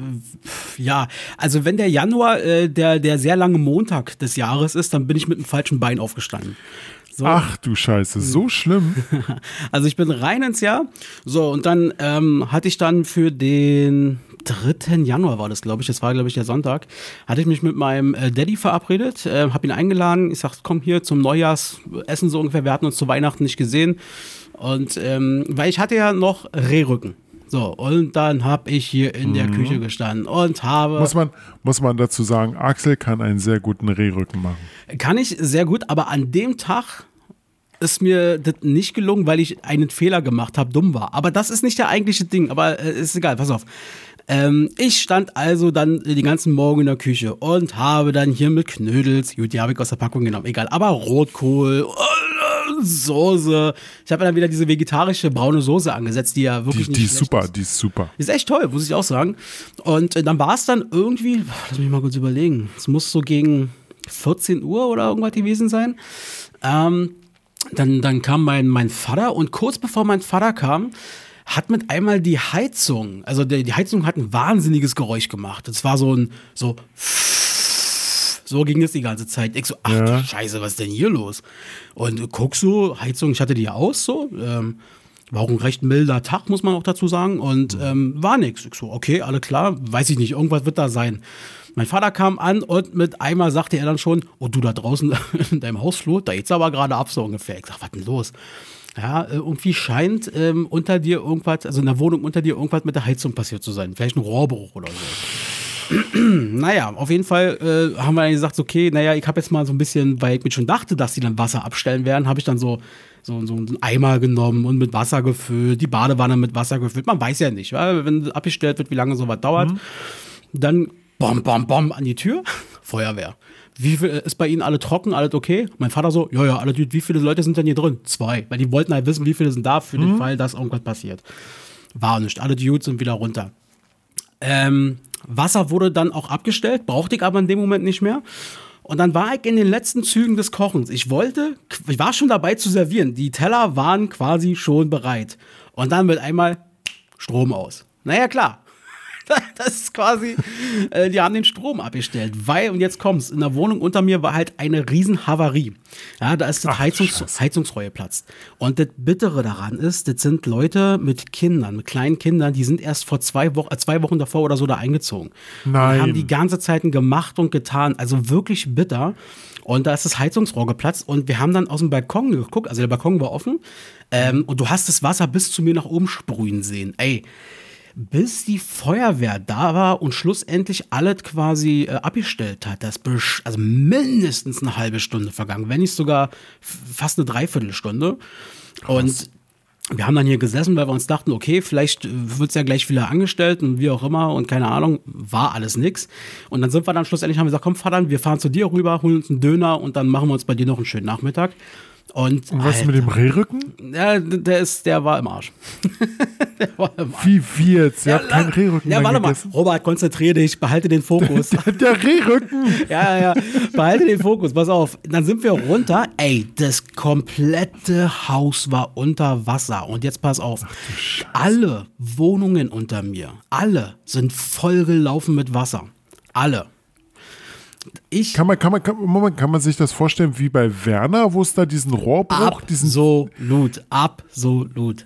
S2: ja, also wenn der Januar äh, der, der sehr lange Montag des Jahres ist, dann bin ich mit dem falschen Bein aufgestanden. So.
S1: Ach du Scheiße, so schlimm.
S2: Also ich bin rein ins Jahr. So, und dann ähm, hatte ich dann für den 3. Januar war das, glaube ich, das war, glaube ich, der Sonntag, hatte ich mich mit meinem äh, Daddy verabredet, äh, habe ihn eingeladen. Ich sagte, komm hier zum Neujahrsessen so ungefähr. Wir hatten uns zu Weihnachten nicht gesehen. Und ähm, weil ich hatte ja noch Rehrücken. So, und dann habe ich hier in der Küche gestanden und habe.
S1: Muss man, muss man dazu sagen, Axel kann einen sehr guten Rehrücken machen.
S2: Kann ich sehr gut, aber an dem Tag ist mir das nicht gelungen, weil ich einen Fehler gemacht habe, dumm war. Aber das ist nicht der eigentliche Ding, aber äh, ist egal, pass auf. Ähm, ich stand also dann den ganzen Morgen in der Küche und habe dann hier mit Knödels, gut, die habe ich aus der Packung genommen, egal, aber Rotkohl, äh, Soße. Ich habe dann wieder diese vegetarische braune Soße angesetzt, die ja wirklich
S1: Die,
S2: nicht
S1: die ist super,
S2: ist.
S1: die ist super.
S2: Ist echt toll, muss ich auch sagen. Und äh, dann war es dann irgendwie, lass mich mal kurz überlegen, es muss so gegen 14 Uhr oder irgendwas gewesen sein. Ähm, dann, dann kam mein, mein Vater und kurz bevor mein Vater kam, hat mit einmal die Heizung, also die, die Heizung hat ein wahnsinniges Geräusch gemacht. Das war so ein, so, so ging es die ganze Zeit. Ich so, ach
S1: Ja.
S2: du Scheiße, was ist denn hier los? Und äh, guck so, Heizung, ich hatte die ja aus, so, ähm, war auch ein recht milder Tag, muss man auch dazu sagen. Und ähm, war nix. Ich so, okay, alle klar, weiß ich nicht, irgendwas wird da sein. Mein Vater kam an und mit einmal sagte er dann schon, oh du da draußen in deinem Hausflur, da geht's aber gerade ab so ungefähr. Ich sag, was denn los? Ja, äh, irgendwie scheint ähm, unter dir irgendwas, also in der Wohnung unter dir irgendwas mit der Heizung passiert zu sein. Vielleicht ein Rohrbruch oder so. naja, auf jeden Fall äh, haben wir dann gesagt, okay, naja, ich habe jetzt mal so ein bisschen, weil ich mir schon dachte, dass die dann Wasser abstellen werden, habe ich dann so, so, so einen Eimer genommen und mit Wasser gefüllt, die Badewanne mit Wasser gefüllt. Man weiß ja nicht, weil wenn abgestellt wird, wie lange sowas dauert. Dann bom, bom, bom an die Tür. Feuerwehr. Wie viel, ist bei Ihnen alle trocken, alles okay? Mein Vater so, ja, ja, alle. Wie viele Leute sind denn hier drin? Zwei. Weil die wollten halt wissen, wie viele sind da für den Fall, dass irgendwas passiert. War nicht. Alle Dudes sind wieder runter. Ähm, Wasser wurde dann auch abgestellt, brauchte ich aber in dem Moment nicht mehr. Und dann war ich in den letzten Zügen des Kochens. Ich wollte, ich war schon dabei zu servieren. Die Teller waren quasi schon bereit. Und dann wird einmal Strom aus. Naja, klar. Das ist quasi, äh, die haben den Strom abgestellt, weil, und jetzt kommt's, in der Wohnung unter mir war halt eine riesen Havarie. Ja, da ist das
S1: Ach,
S2: Heizungs
S1: Scheiße.
S2: Heizungsrohr geplatzt. Und das Bittere daran ist, das sind Leute mit Kindern, mit kleinen Kindern, die sind erst vor zwei Wochen, äh, zwei Wochen davor oder so da eingezogen.
S1: Nein.
S2: Und haben die ganze Zeit gemacht und getan, also wirklich bitter. Und da ist das Heizungsrohr geplatzt und wir haben dann aus dem Balkon geguckt, also der Balkon war offen, ähm, und du hast das Wasser bis zu mir nach oben sprühen sehen. Ey, bis die Feuerwehr da war und schlussendlich alles quasi äh, abgestellt hat, das besch- also mindestens eine halbe Stunde vergangen, wenn nicht sogar fast eine Dreiviertelstunde. Und wir haben dann hier gesessen, weil wir uns dachten, okay, vielleicht wird es ja gleich wieder angestellt und wie auch immer und keine Ahnung, war alles nix. Und dann sind wir dann schlussendlich, haben wir gesagt, komm Vater, wir fahren zu dir rüber, holen uns einen Döner und dann machen wir uns bei dir noch einen schönen Nachmittag. Und,
S1: Und was
S2: Alter,
S1: mit dem Rehrücken?
S2: ja, der ist, der war im Arsch. der war im Arsch.
S1: Wie, wie jetzt? Ihr habt keinen Rehrücken
S2: Ja, warte mal.
S1: gegessen?
S2: Robert, konzentriere dich, behalte den Fokus.
S1: Der Rehrücken!
S2: ja, ja, ja. Behalte den Fokus, pass auf. Dann sind wir runter. Ey, das komplette Haus war unter Wasser. Und jetzt pass auf. Alle Wohnungen unter mir, alle sind vollgelaufen mit Wasser. Alle. Ich
S1: Kann man, kann, man, kann, Moment, kann man sich das vorstellen wie bei Werner, wo es da diesen Rohrbruch, diesen
S2: absolut, absolut.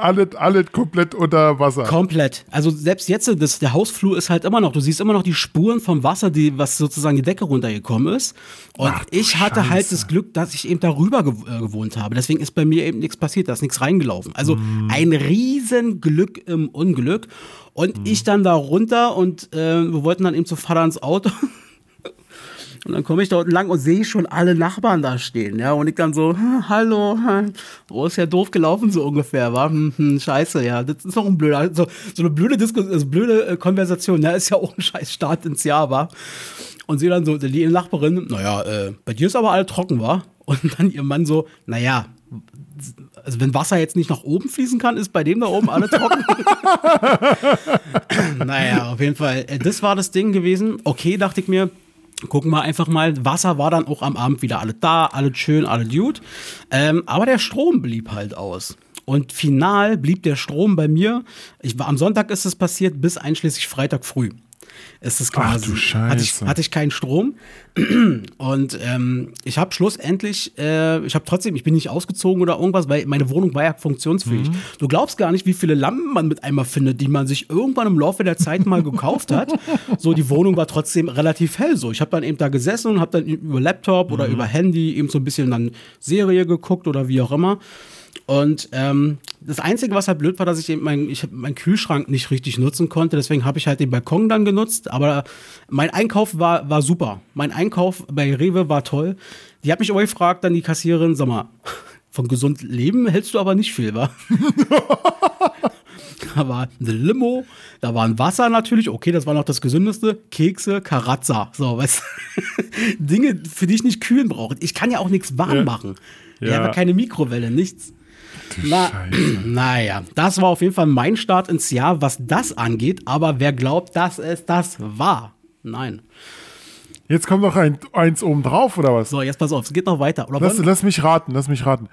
S1: alles, alles komplett unter Wasser.
S2: Komplett. Also selbst jetzt, das, der Hausflur ist halt immer noch, du siehst immer noch die Spuren vom Wasser, die, was sozusagen die Decke runtergekommen ist. Und
S1: Ach
S2: ich hatte halt
S1: Scheiße.
S2: das Glück, dass ich eben darüber äh, gewohnt habe. Deswegen ist bei mir eben nichts passiert, da ist nichts reingelaufen. Also
S1: Mm.
S2: ein riesen Glück im Unglück. Und
S1: Mm.
S2: ich dann da runter und äh, wir wollten dann eben zu Vater ins Auto. Und dann komme ich da unten lang und sehe schon alle Nachbarn da stehen, ja. Und ich dann so, hm, hallo, oh, ist ja doof gelaufen, so ungefähr, war. Hm, hm, scheiße, ja. Das ist doch ein blöder, so, so eine blöde Diskussion, also blöde äh, Konversation, ja, ist ja auch ein scheiß Start ins Jahr, war. Und sie dann so, die Nachbarin, naja, äh, bei dir ist aber alles trocken, war. Und dann ihr Mann so, naja, also wenn Wasser jetzt nicht nach oben fließen kann, ist bei dem da oben alles trocken. naja, auf jeden Fall. äh, Das war das Ding gewesen. Okay, dachte ich mir, Gucken wir einfach mal. Wasser war dann auch am Abend wieder alle da, alles schön, alles gut. Ähm, aber der Strom blieb halt aus. Und final blieb der Strom bei mir. Ich war am Sonntag ist es passiert, bis einschließlich Freitag früh. Ist es
S1: Ach
S2: quasi.
S1: du
S2: Hatte ich,
S1: Scheiße.
S2: hatte ich keinen Strom. Und ähm, ich habe schlussendlich, äh, ich habe trotzdem, ich bin nicht ausgezogen oder irgendwas, weil meine Wohnung war ja funktionsfähig. Du glaubst gar nicht, wie viele Lampen man mit einmal findet, die man sich irgendwann im Laufe der Zeit mal gekauft hat. So, die Wohnung war trotzdem relativ hell. So, ich habe dann eben da gesessen und habe dann über Laptop oder über Handy eben so ein bisschen dann Serie geguckt oder wie auch immer. Und ähm, das Einzige, was halt blöd war, dass ich eben mein, ich meinen Kühlschrank nicht richtig nutzen konnte. Deswegen habe ich halt den Balkon dann genutzt. Aber mein Einkauf war, war super. Mein Einkauf bei Rewe war toll. Die hat mich auch gefragt, dann die Kassiererin, sag mal, von gesund leben hältst du aber nicht viel, wa? da war eine Limo, da war ein Wasser natürlich, okay, das war noch das Gesündeste, Kekse, Karazza, so, weißt? Dinge, für die ich nicht kühlen brauche. Ich kann ja auch nichts warm
S1: Ja.
S2: machen. Ich
S1: Ja.
S2: habe ja keine Mikrowelle, nichts. Na, naja, das war auf jeden Fall mein Start ins Jahr, was das angeht. Aber wer glaubt, dass es das war? Nein.
S1: Jetzt kommt noch ein, eins oben drauf, oder was?
S2: So, jetzt pass auf, es geht noch weiter.
S1: Lass, lass mich raten, lass mich raten.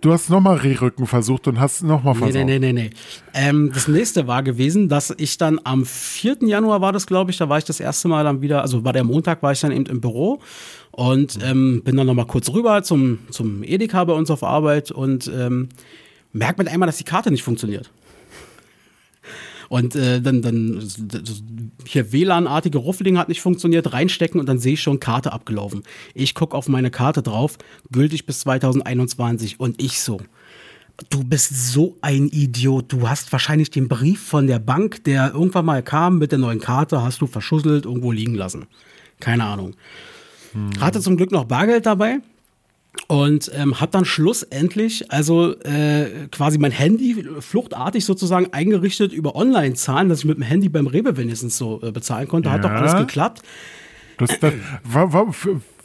S1: Du hast nochmal Rehrücken versucht und hast nochmal
S2: Nee,
S1: versucht.
S2: nee, nee, nee, nee. Ähm, das nächste war gewesen, dass ich dann am 4. Januar war das, glaube ich, da war ich das erste Mal dann wieder, also war der Montag, war ich dann eben im Büro und ähm, bin dann nochmal kurz rüber zum, zum Edeka bei uns auf Arbeit und ähm, merkt mit einmal, dass die Karte nicht funktioniert. Und äh, dann, dann hier WLAN-artige Ruffling hat nicht funktioniert, reinstecken und dann sehe ich schon Karte abgelaufen. Ich gucke auf meine Karte drauf, gültig bis 2021 und ich so. Du bist so ein Idiot. Du hast wahrscheinlich den Brief von der Bank, der irgendwann mal kam mit der neuen Karte, hast du verschusselt, irgendwo liegen lassen. Keine Ahnung. Hatte zum Glück noch Bargeld dabei und ähm, habe dann schlussendlich also äh, quasi mein Handy fluchtartig sozusagen eingerichtet über Online-Zahlen, dass ich mit dem Handy beim Rewe wenigstens so äh, bezahlen konnte. Hat doch
S1: Ja.
S2: alles geklappt.
S1: Das, das,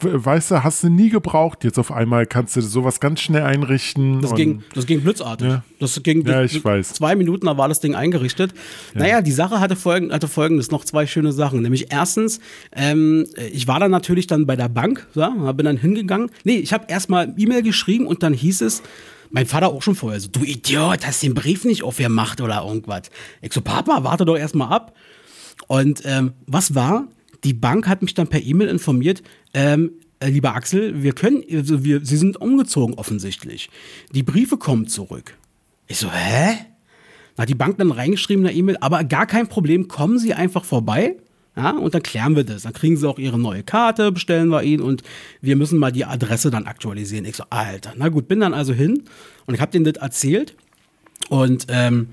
S1: weißt du, hast du nie gebraucht. Jetzt auf einmal kannst du sowas ganz schnell einrichten.
S2: Das ging, das ging blitzartig.
S1: Ja.
S2: Das ging
S1: Ja, ich weiß.
S2: zwei Minuten, da war das Ding eingerichtet. Naja, die Sache hatte, folgend, hatte folgendes, noch zwei schöne Sachen. Nämlich erstens, ähm, ich war dann natürlich dann bei der Bank, ja, bin dann hingegangen. Nee, ich habe erstmal E-Mail geschrieben und dann hieß es, mein Vater auch schon vorher so, du Idiot, hast den Brief nicht aufgemacht oder irgendwas. Ich so, Papa, warte doch erstmal ab. Und ähm, was war? Die Bank hat mich dann per E-Mail informiert, ähm, äh, lieber Axel, wir können, also wir, Sie sind umgezogen offensichtlich. Die Briefe kommen zurück. Ich so, hä? Da hat die Bank dann reingeschrieben in der E-Mail, aber gar kein Problem, kommen Sie einfach vorbei. Ja, und dann klären wir das. Dann kriegen sie auch ihre neue Karte, bestellen wir ihn und wir müssen mal die Adresse dann aktualisieren. Ich so, Alter, na gut, bin dann also hin und ich habe denen das erzählt und ähm,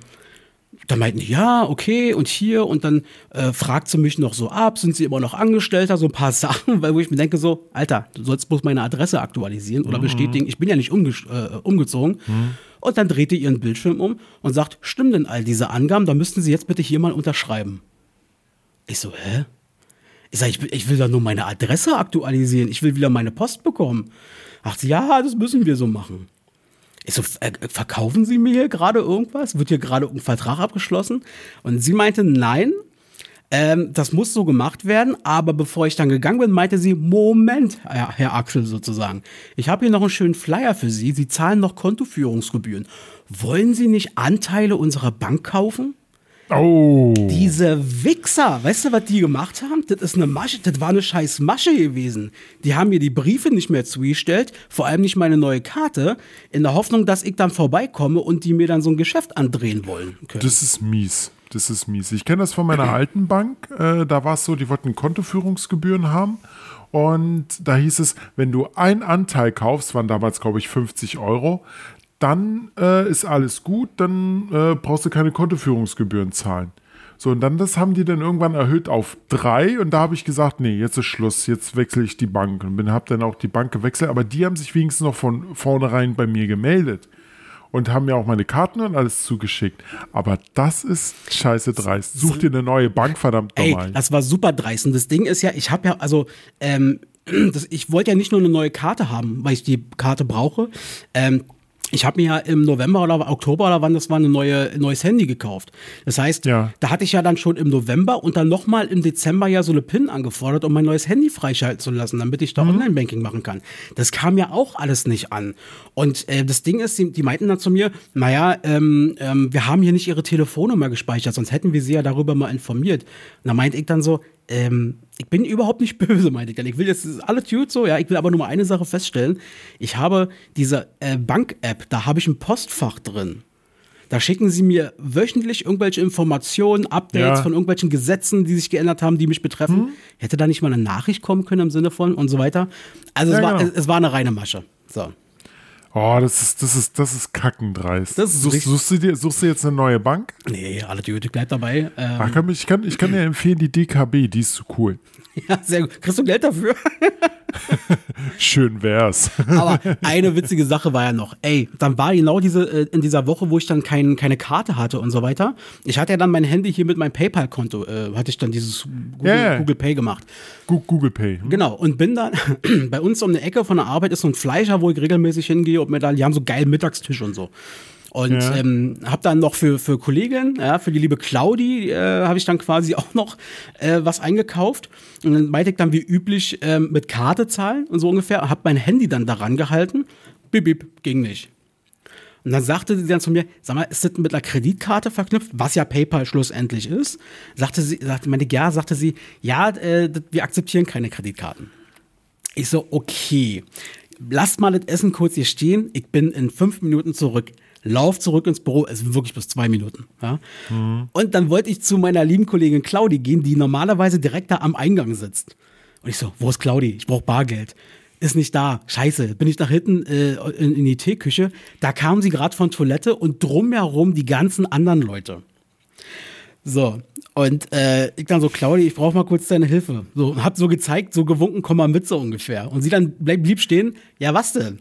S2: dann meinten die, ja, okay, und hier, und dann äh, fragt sie mich noch so ab, sind sie immer noch Angestellter, so ein paar Sachen, weil wo ich mir denke, so, Alter, du sollst bloß meine Adresse aktualisieren oder bestätigen, ich bin ja nicht umge äh, umgezogen. Und dann dreht die ihren Bildschirm um und sagt, stimmen denn all diese Angaben, da müssten sie jetzt bitte hier mal unterschreiben. Ich so, hä? Ich sag, ich will, ich will da nur meine Adresse aktualisieren, ich will wieder meine Post bekommen. Ach, sie, ja, das müssen wir so machen. Ich so, äh, verkaufen Sie mir hier gerade irgendwas? Wird hier gerade ein Vertrag abgeschlossen? Und sie meinte, nein, ähm, das muss so gemacht werden. Aber bevor ich dann gegangen bin, meinte sie, Moment, Herr, Herr Axel sozusagen. Ich habe hier noch einen schönen Flyer für Sie. Sie zahlen noch Kontoführungsgebühren. Wollen Sie nicht Anteile unserer Bank kaufen?
S1: Oh.
S2: Diese Wichser, weißt du, was die gemacht haben? Das ist eine Masche, das war eine scheiß Masche gewesen. Die haben mir die Briefe nicht mehr zugestellt, vor allem nicht meine neue Karte, in der Hoffnung, dass ich dann vorbeikomme und die mir dann so ein Geschäft andrehen wollen können.
S1: Das ist mies. Das ist mies. Ich kenne das von meiner alten Bank. Äh, da war es so, die wollten Kontoführungsgebühren haben. Und da hieß es, wenn du einen Anteil kaufst, waren damals, glaube ich, 50 Euro, dann äh, ist alles gut, dann äh, brauchst du keine Kontoführungsgebühren zahlen. So, und dann das haben die dann irgendwann erhöht auf drei und da habe ich gesagt, nee, jetzt ist Schluss, jetzt wechsle ich die Bank und habe dann auch die Bank gewechselt, aber die haben sich wenigstens noch von vornherein bei mir gemeldet und haben mir auch meine Karten und alles zugeschickt. Aber das ist scheiße dreist. Such dir eine neue Bank, verdammt
S2: Ey,
S1: nochmal.
S2: das war super dreist. Und das Ding ist ja, ich habe ja, also, ähm, das, ich wollte ja nicht nur eine neue Karte haben, weil ich die Karte brauche. Ähm, ich habe mir ja im November oder Oktober oder wann das war, ein neue, neues Handy gekauft. Das heißt,
S1: Ja.
S2: da hatte ich ja dann schon im November und dann nochmal im Dezember ja so eine PIN angefordert, um mein neues Handy freischalten zu lassen, damit ich da Online-Banking machen kann. Das kam ja auch alles nicht an. Und äh, das Ding ist, die, die meinten dann zu mir, naja, ähm, ähm, wir haben hier nicht ihre Telefonnummer gespeichert, sonst hätten wir sie ja darüber mal informiert. Und da meinte ich dann so, ähm, ich bin überhaupt nicht böse, meinte ich dann. Ich will jetzt, das ist alles gut so, ja, ich will aber nur mal eine Sache feststellen. Ich habe diese äh, Bank-App, da habe ich ein Postfach drin. Da schicken sie mir wöchentlich irgendwelche Informationen, Updates
S1: Ja.
S2: von irgendwelchen Gesetzen, die sich geändert haben, die mich betreffen. Hätte da nicht mal eine Nachricht kommen können im Sinne von und so weiter. Also es,
S1: Ja,
S2: war,
S1: genau.
S2: es, es war eine reine Masche. So.
S1: Oh, das ist, das ist, das ist kackendreist.
S2: Das ist
S1: suchst, suchst, du dir, suchst du jetzt eine neue Bank?
S2: Nee, alles gut, ich bleib dabei. Ähm,
S1: Ach, kann, ich, kann, ich kann dir empfehlen, die DKB, die ist so cool.
S2: ja, sehr gut. Kriegst du Geld dafür?
S1: Schön wär's.
S2: Aber eine witzige Sache war ja noch, ey, dann war genau diese, äh, in dieser Woche, wo ich dann kein, keine Karte hatte und so weiter. Ich hatte ja dann mein Handy hier mit meinem PayPal-Konto, äh, hatte ich dann dieses Google,
S1: ja.
S2: Google Pay gemacht.
S1: Google Pay.
S2: Genau, und bin dann, bei uns um eine Ecke von der Arbeit ist so ein Fleischer, wo ich regelmäßig hingehe und mir dann, die haben so geil Mittagstisch und so. Und
S1: Ja.
S2: ähm, habe dann noch für, für Kollegin, ja, für die liebe Claudi, äh, habe ich dann quasi auch noch äh, was eingekauft. Und dann meinte ich dann wie üblich ähm, mit Karte zahlen und so ungefähr. Habe mein Handy dann daran gehalten. Bip, bip, ging nicht. Und dann sagte sie dann zu mir, sag mal, ist das mit einer Kreditkarte verknüpft, was ja PayPal schlussendlich ist? Sagte sie, sagte, meinte ich, ja, sagte sie, ja, äh, wir akzeptieren keine Kreditkarten. Ich so, okay, lasst mal das Essen kurz hier stehen, ich bin in fünf Minuten zurück. Lauf zurück ins Büro, es sind wirklich bis zwei Minuten. Ja? Und dann wollte ich zu meiner lieben Kollegin Claudi gehen, die normalerweise direkt da am Eingang sitzt. Und ich so, wo ist Claudi? Ich brauche Bargeld. Ist nicht da. Scheiße. Bin ich nach hinten äh, in, in die Teeküche. Da kam sie gerade von Toilette und drumherum die ganzen anderen Leute. So, und äh, ich dann so, Claudi, ich brauche mal kurz deine Hilfe. So, hab so gezeigt, so gewunken, komm mal mit so ungefähr. Und sie dann blieb stehen, ja, was denn?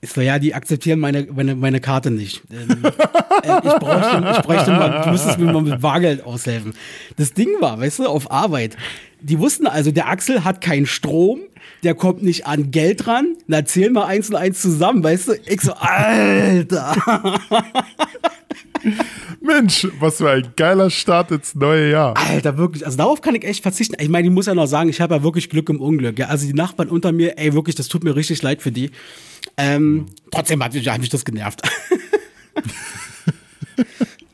S2: Ich so, ja, die akzeptieren meine, meine, meine Karte nicht. Ähm, äh, ich, bräuchte, ich bräuchte mal, du müsstest mir mal mit Bargeld aushelfen. Das Ding war, weißt du, auf Arbeit. Die wussten also, der Axel hat keinen Strom, der kommt nicht an Geld ran. Na, zähl mal eins und eins zusammen, weißt du? Ich so, Alter.
S1: Mensch, was für ein geiler Start ins neue Jahr.
S2: Alter, wirklich, also darauf kann ich echt verzichten. Ich meine, ich muss ja noch sagen, ich habe ja wirklich Glück im Unglück. Ja? Also die Nachbarn unter mir, ey, wirklich, das tut mir richtig leid für die. Ähm, trotzdem hat mich, hat mich das genervt.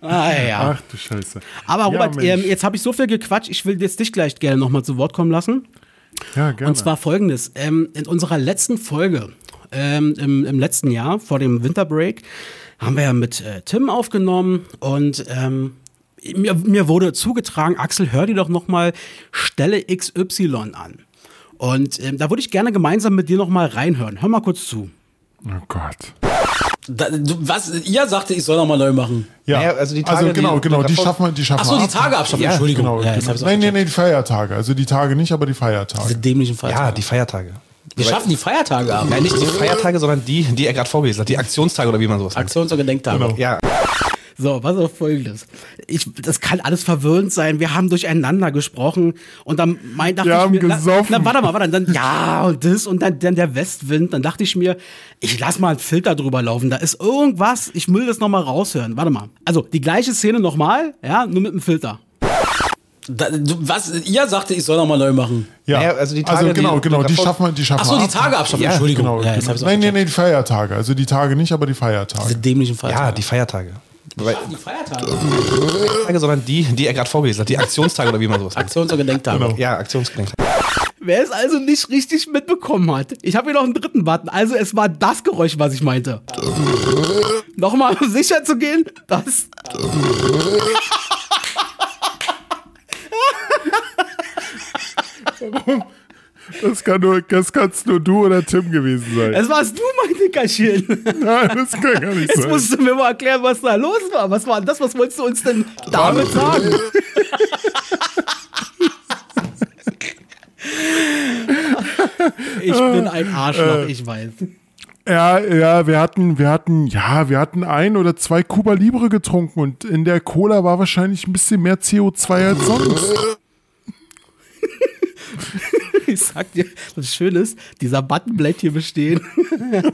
S2: ah, ja.
S1: Ach du Scheiße.
S2: Aber
S1: Ja,
S2: Robert,
S1: Mensch.
S2: ähm, jetzt habe ich so viel gequatscht, ich will jetzt dich gleich gerne nochmal zu Wort kommen lassen.
S1: Ja, gerne.
S2: Und zwar folgendes: ähm, In unserer letzten Folge ähm, im, im letzten Jahr vor dem Winterbreak haben wir ja mit äh, Tim aufgenommen und ähm, mir, mir wurde zugetragen, Axel, hör dir doch noch mal Stelle XY an. Und ähm, da würde ich gerne gemeinsam mit dir noch mal reinhören. Hör mal kurz zu.
S1: Oh Gott.
S2: Da, was? Ihr sagte, ich soll noch mal neu machen.
S1: Ja,
S3: Naja, also die Tage,
S1: genau,
S3: die-
S1: genau, die
S3: davor-
S1: schaffen wir, die schaffen
S2: Ach so,
S1: wir
S2: die. Tage abschaffen.
S3: Ja,
S2: Entschuldigung.
S1: Genau,
S2: Ja,
S1: genau. Nein, nein, nein, die Feiertage. Also die Tage nicht, aber die Feiertage.
S2: Diese dämlichen Feiertage.
S3: Ja, die Feiertage.
S2: wir schaffen die Feiertage ab.
S3: Nein, nicht die Feiertage, sondern die, die er gerade vorgelesen hat. Die Aktionstage oder wie man sowas sagt.
S2: Aktions- und Gedenktage.
S1: Genau.
S3: Ja,
S2: So, was auf folgendes. Ich, das kann alles verwirrend sein. Wir haben durcheinander gesprochen und dann mein, dachte
S1: Wir
S2: ich
S1: haben
S2: mir, na,
S1: gesoffen.
S2: na, warte mal, warte, dann ja und das und dann, dann der Westwind. Dann dachte ich mir, ich lass mal einen Filter drüber laufen. Da ist irgendwas, ich will das nochmal raushören. Warte mal. Also, die gleiche Szene nochmal, ja, nur mit einem Filter. Da, was? Ihr sagte, ich soll nochmal neu machen.
S1: Ja,
S3: Naja, also die Tage,
S1: genau,
S3: die-
S1: genau, die
S3: davor-
S1: schaffen wir, die schaffen
S2: Ach so,
S1: wir
S2: die Tage abschaffen.
S3: Ja,
S2: Entschuldigung.
S1: Genau,
S2: ja,
S1: genau. Nein, nein, nein, die Feiertage. Also die Tage nicht, aber die
S2: Diese
S1: Feiertage.
S2: dämlichen Feiertage.
S3: ja, die Feiertage. Weil-
S2: die Feiertage.
S3: Sondern die, die er gerade vorgelesen hat. Die Aktionstage oder wie man sowas sagt.
S2: Aktions- und Gedenktage.
S1: Genau.
S3: Ja, Aktionsgedenktage.
S2: Wer es also nicht richtig mitbekommen hat, ich habe hier noch einen dritten Button. Also es war das Geräusch, was ich meinte. Nochmal, um sicher zu gehen, das.
S1: Das, kann nur, das kannst nur du oder Tim gewesen sein.
S2: Es warst du, mein Dickerchen.
S1: Nein, das kann gar nicht
S2: Jetzt
S1: sein.
S2: musst du mir mal erklären, was da los war. Was war das? Was wolltest du uns denn damit sagen? Ich bin ein Arschloch, ich weiß.
S1: Ja, ja, wir hatten, wir hatten, ja, wir hatten ein oder zwei Cuba Libre getrunken und in der Cola war wahrscheinlich ein bisschen mehr CO2 als sonst.
S2: Ich sag dir, das Schöne ist, dieser Button bleibt hier bestehen.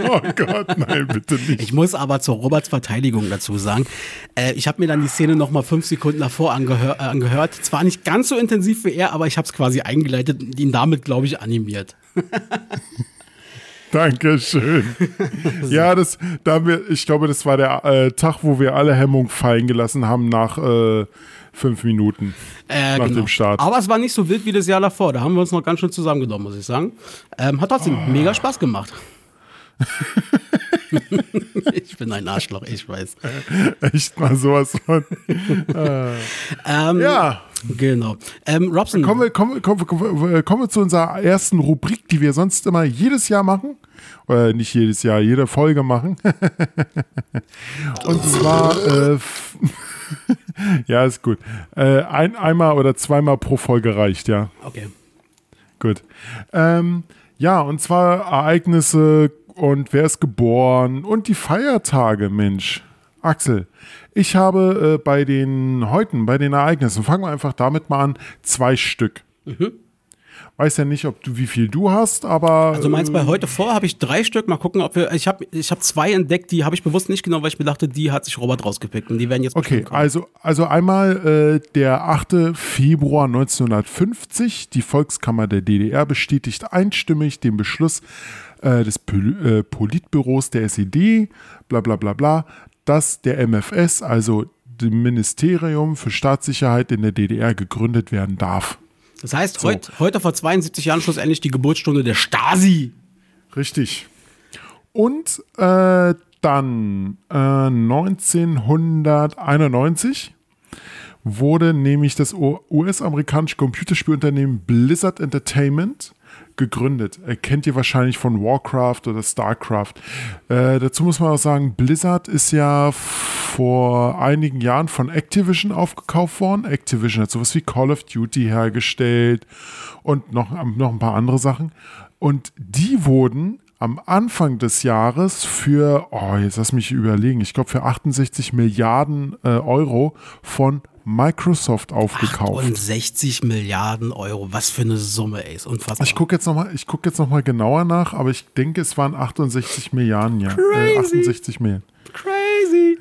S1: Oh Gott, nein, bitte nicht.
S2: Ich muss aber zur Roberts Verteidigung dazu sagen, äh, ich habe mir dann die Szene noch mal fünf Sekunden davor angehör, äh, angehört. Zwar nicht ganz so intensiv wie er, aber ich habe es quasi eingeleitet und ihn damit, glaube ich, animiert.
S1: Dankeschön. Ja, das, da wir, ich glaube, das war der äh, Tag, wo wir alle Hemmung fallen gelassen haben nach äh, fünf Minuten
S2: Äh,
S1: nach
S2: genau.
S1: dem Start.
S2: Aber es war nicht so wild wie das Jahr davor. Da haben wir uns noch ganz schön zusammengenommen, muss ich sagen. Ähm, hat trotzdem
S1: Oh.
S2: mega Spaß gemacht. ich bin ein Arschloch, ich weiß.
S1: Echt mal sowas von.
S2: Ähm,
S1: Ja,
S2: Genau. Ähm, Robson,
S1: kommen wir, kommen, kommen, kommen, kommen wir zu unserer ersten Rubrik, die wir sonst immer jedes Jahr machen. Oder nicht jedes Jahr, jede Folge machen. Und zwar, äh, ja, ist gut. Äh, ein, einmal oder zweimal pro Folge reicht, ja.
S2: okay.
S1: Gut. Ähm, ja, und zwar Ereignisse und wer ist geboren und die Feiertage, Mensch. Axel, ich habe äh, bei den heuten, bei den Ereignissen, fangen wir einfach damit mal an, zwei Stück. Weiß ja nicht, ob du wie viel du hast, aber
S2: Also meinst bei heute vor habe ich drei Stück. Mal gucken, ob wir. Ich habe ich hab zwei entdeckt, die habe ich bewusst nicht genommen, weil ich mir dachte, die hat sich Robert rausgepickt und die werden jetzt
S1: Okay, also, also einmal äh, der 8. Februar 1950. Die Volkskammer der DDR bestätigt einstimmig den Beschluss äh, des Pol äh, Politbüros der SED, bla bla bla bla, dass der MFS, also dem Ministerium für Staatssicherheit in der DDR, gegründet werden darf.
S2: Das heißt, heut, heute vor 72 Jahren schlussendlich die Geburtsstunde der Stasi.
S1: Richtig. Und äh, dann äh, 1991 wurde nämlich das US-amerikanische Computerspielunternehmen Blizzard Entertainment gegründet. Äh, kennt ihr wahrscheinlich von Warcraft oder StarCraft. Äh, dazu muss man auch sagen, Blizzard ist ja vor einigen Jahren von Activision aufgekauft worden. Activision hat sowas wie Call of Duty hergestellt und noch, noch ein paar andere Sachen. Und die wurden am Anfang des Jahres für, oh, jetzt lass mich überlegen, ich glaube für 68 Milliarden äh, Euro von Microsoft aufgekauft.
S2: 68 Milliarden Euro. Was für eine Summe, ey. Ist unfassbar.
S1: Ich gucke jetzt nochmal guck jetzt noch mal genauer nach, aber ich denke, es waren 68 Milliarden, ja. Äh, 68 Milliarden.
S2: Crazy.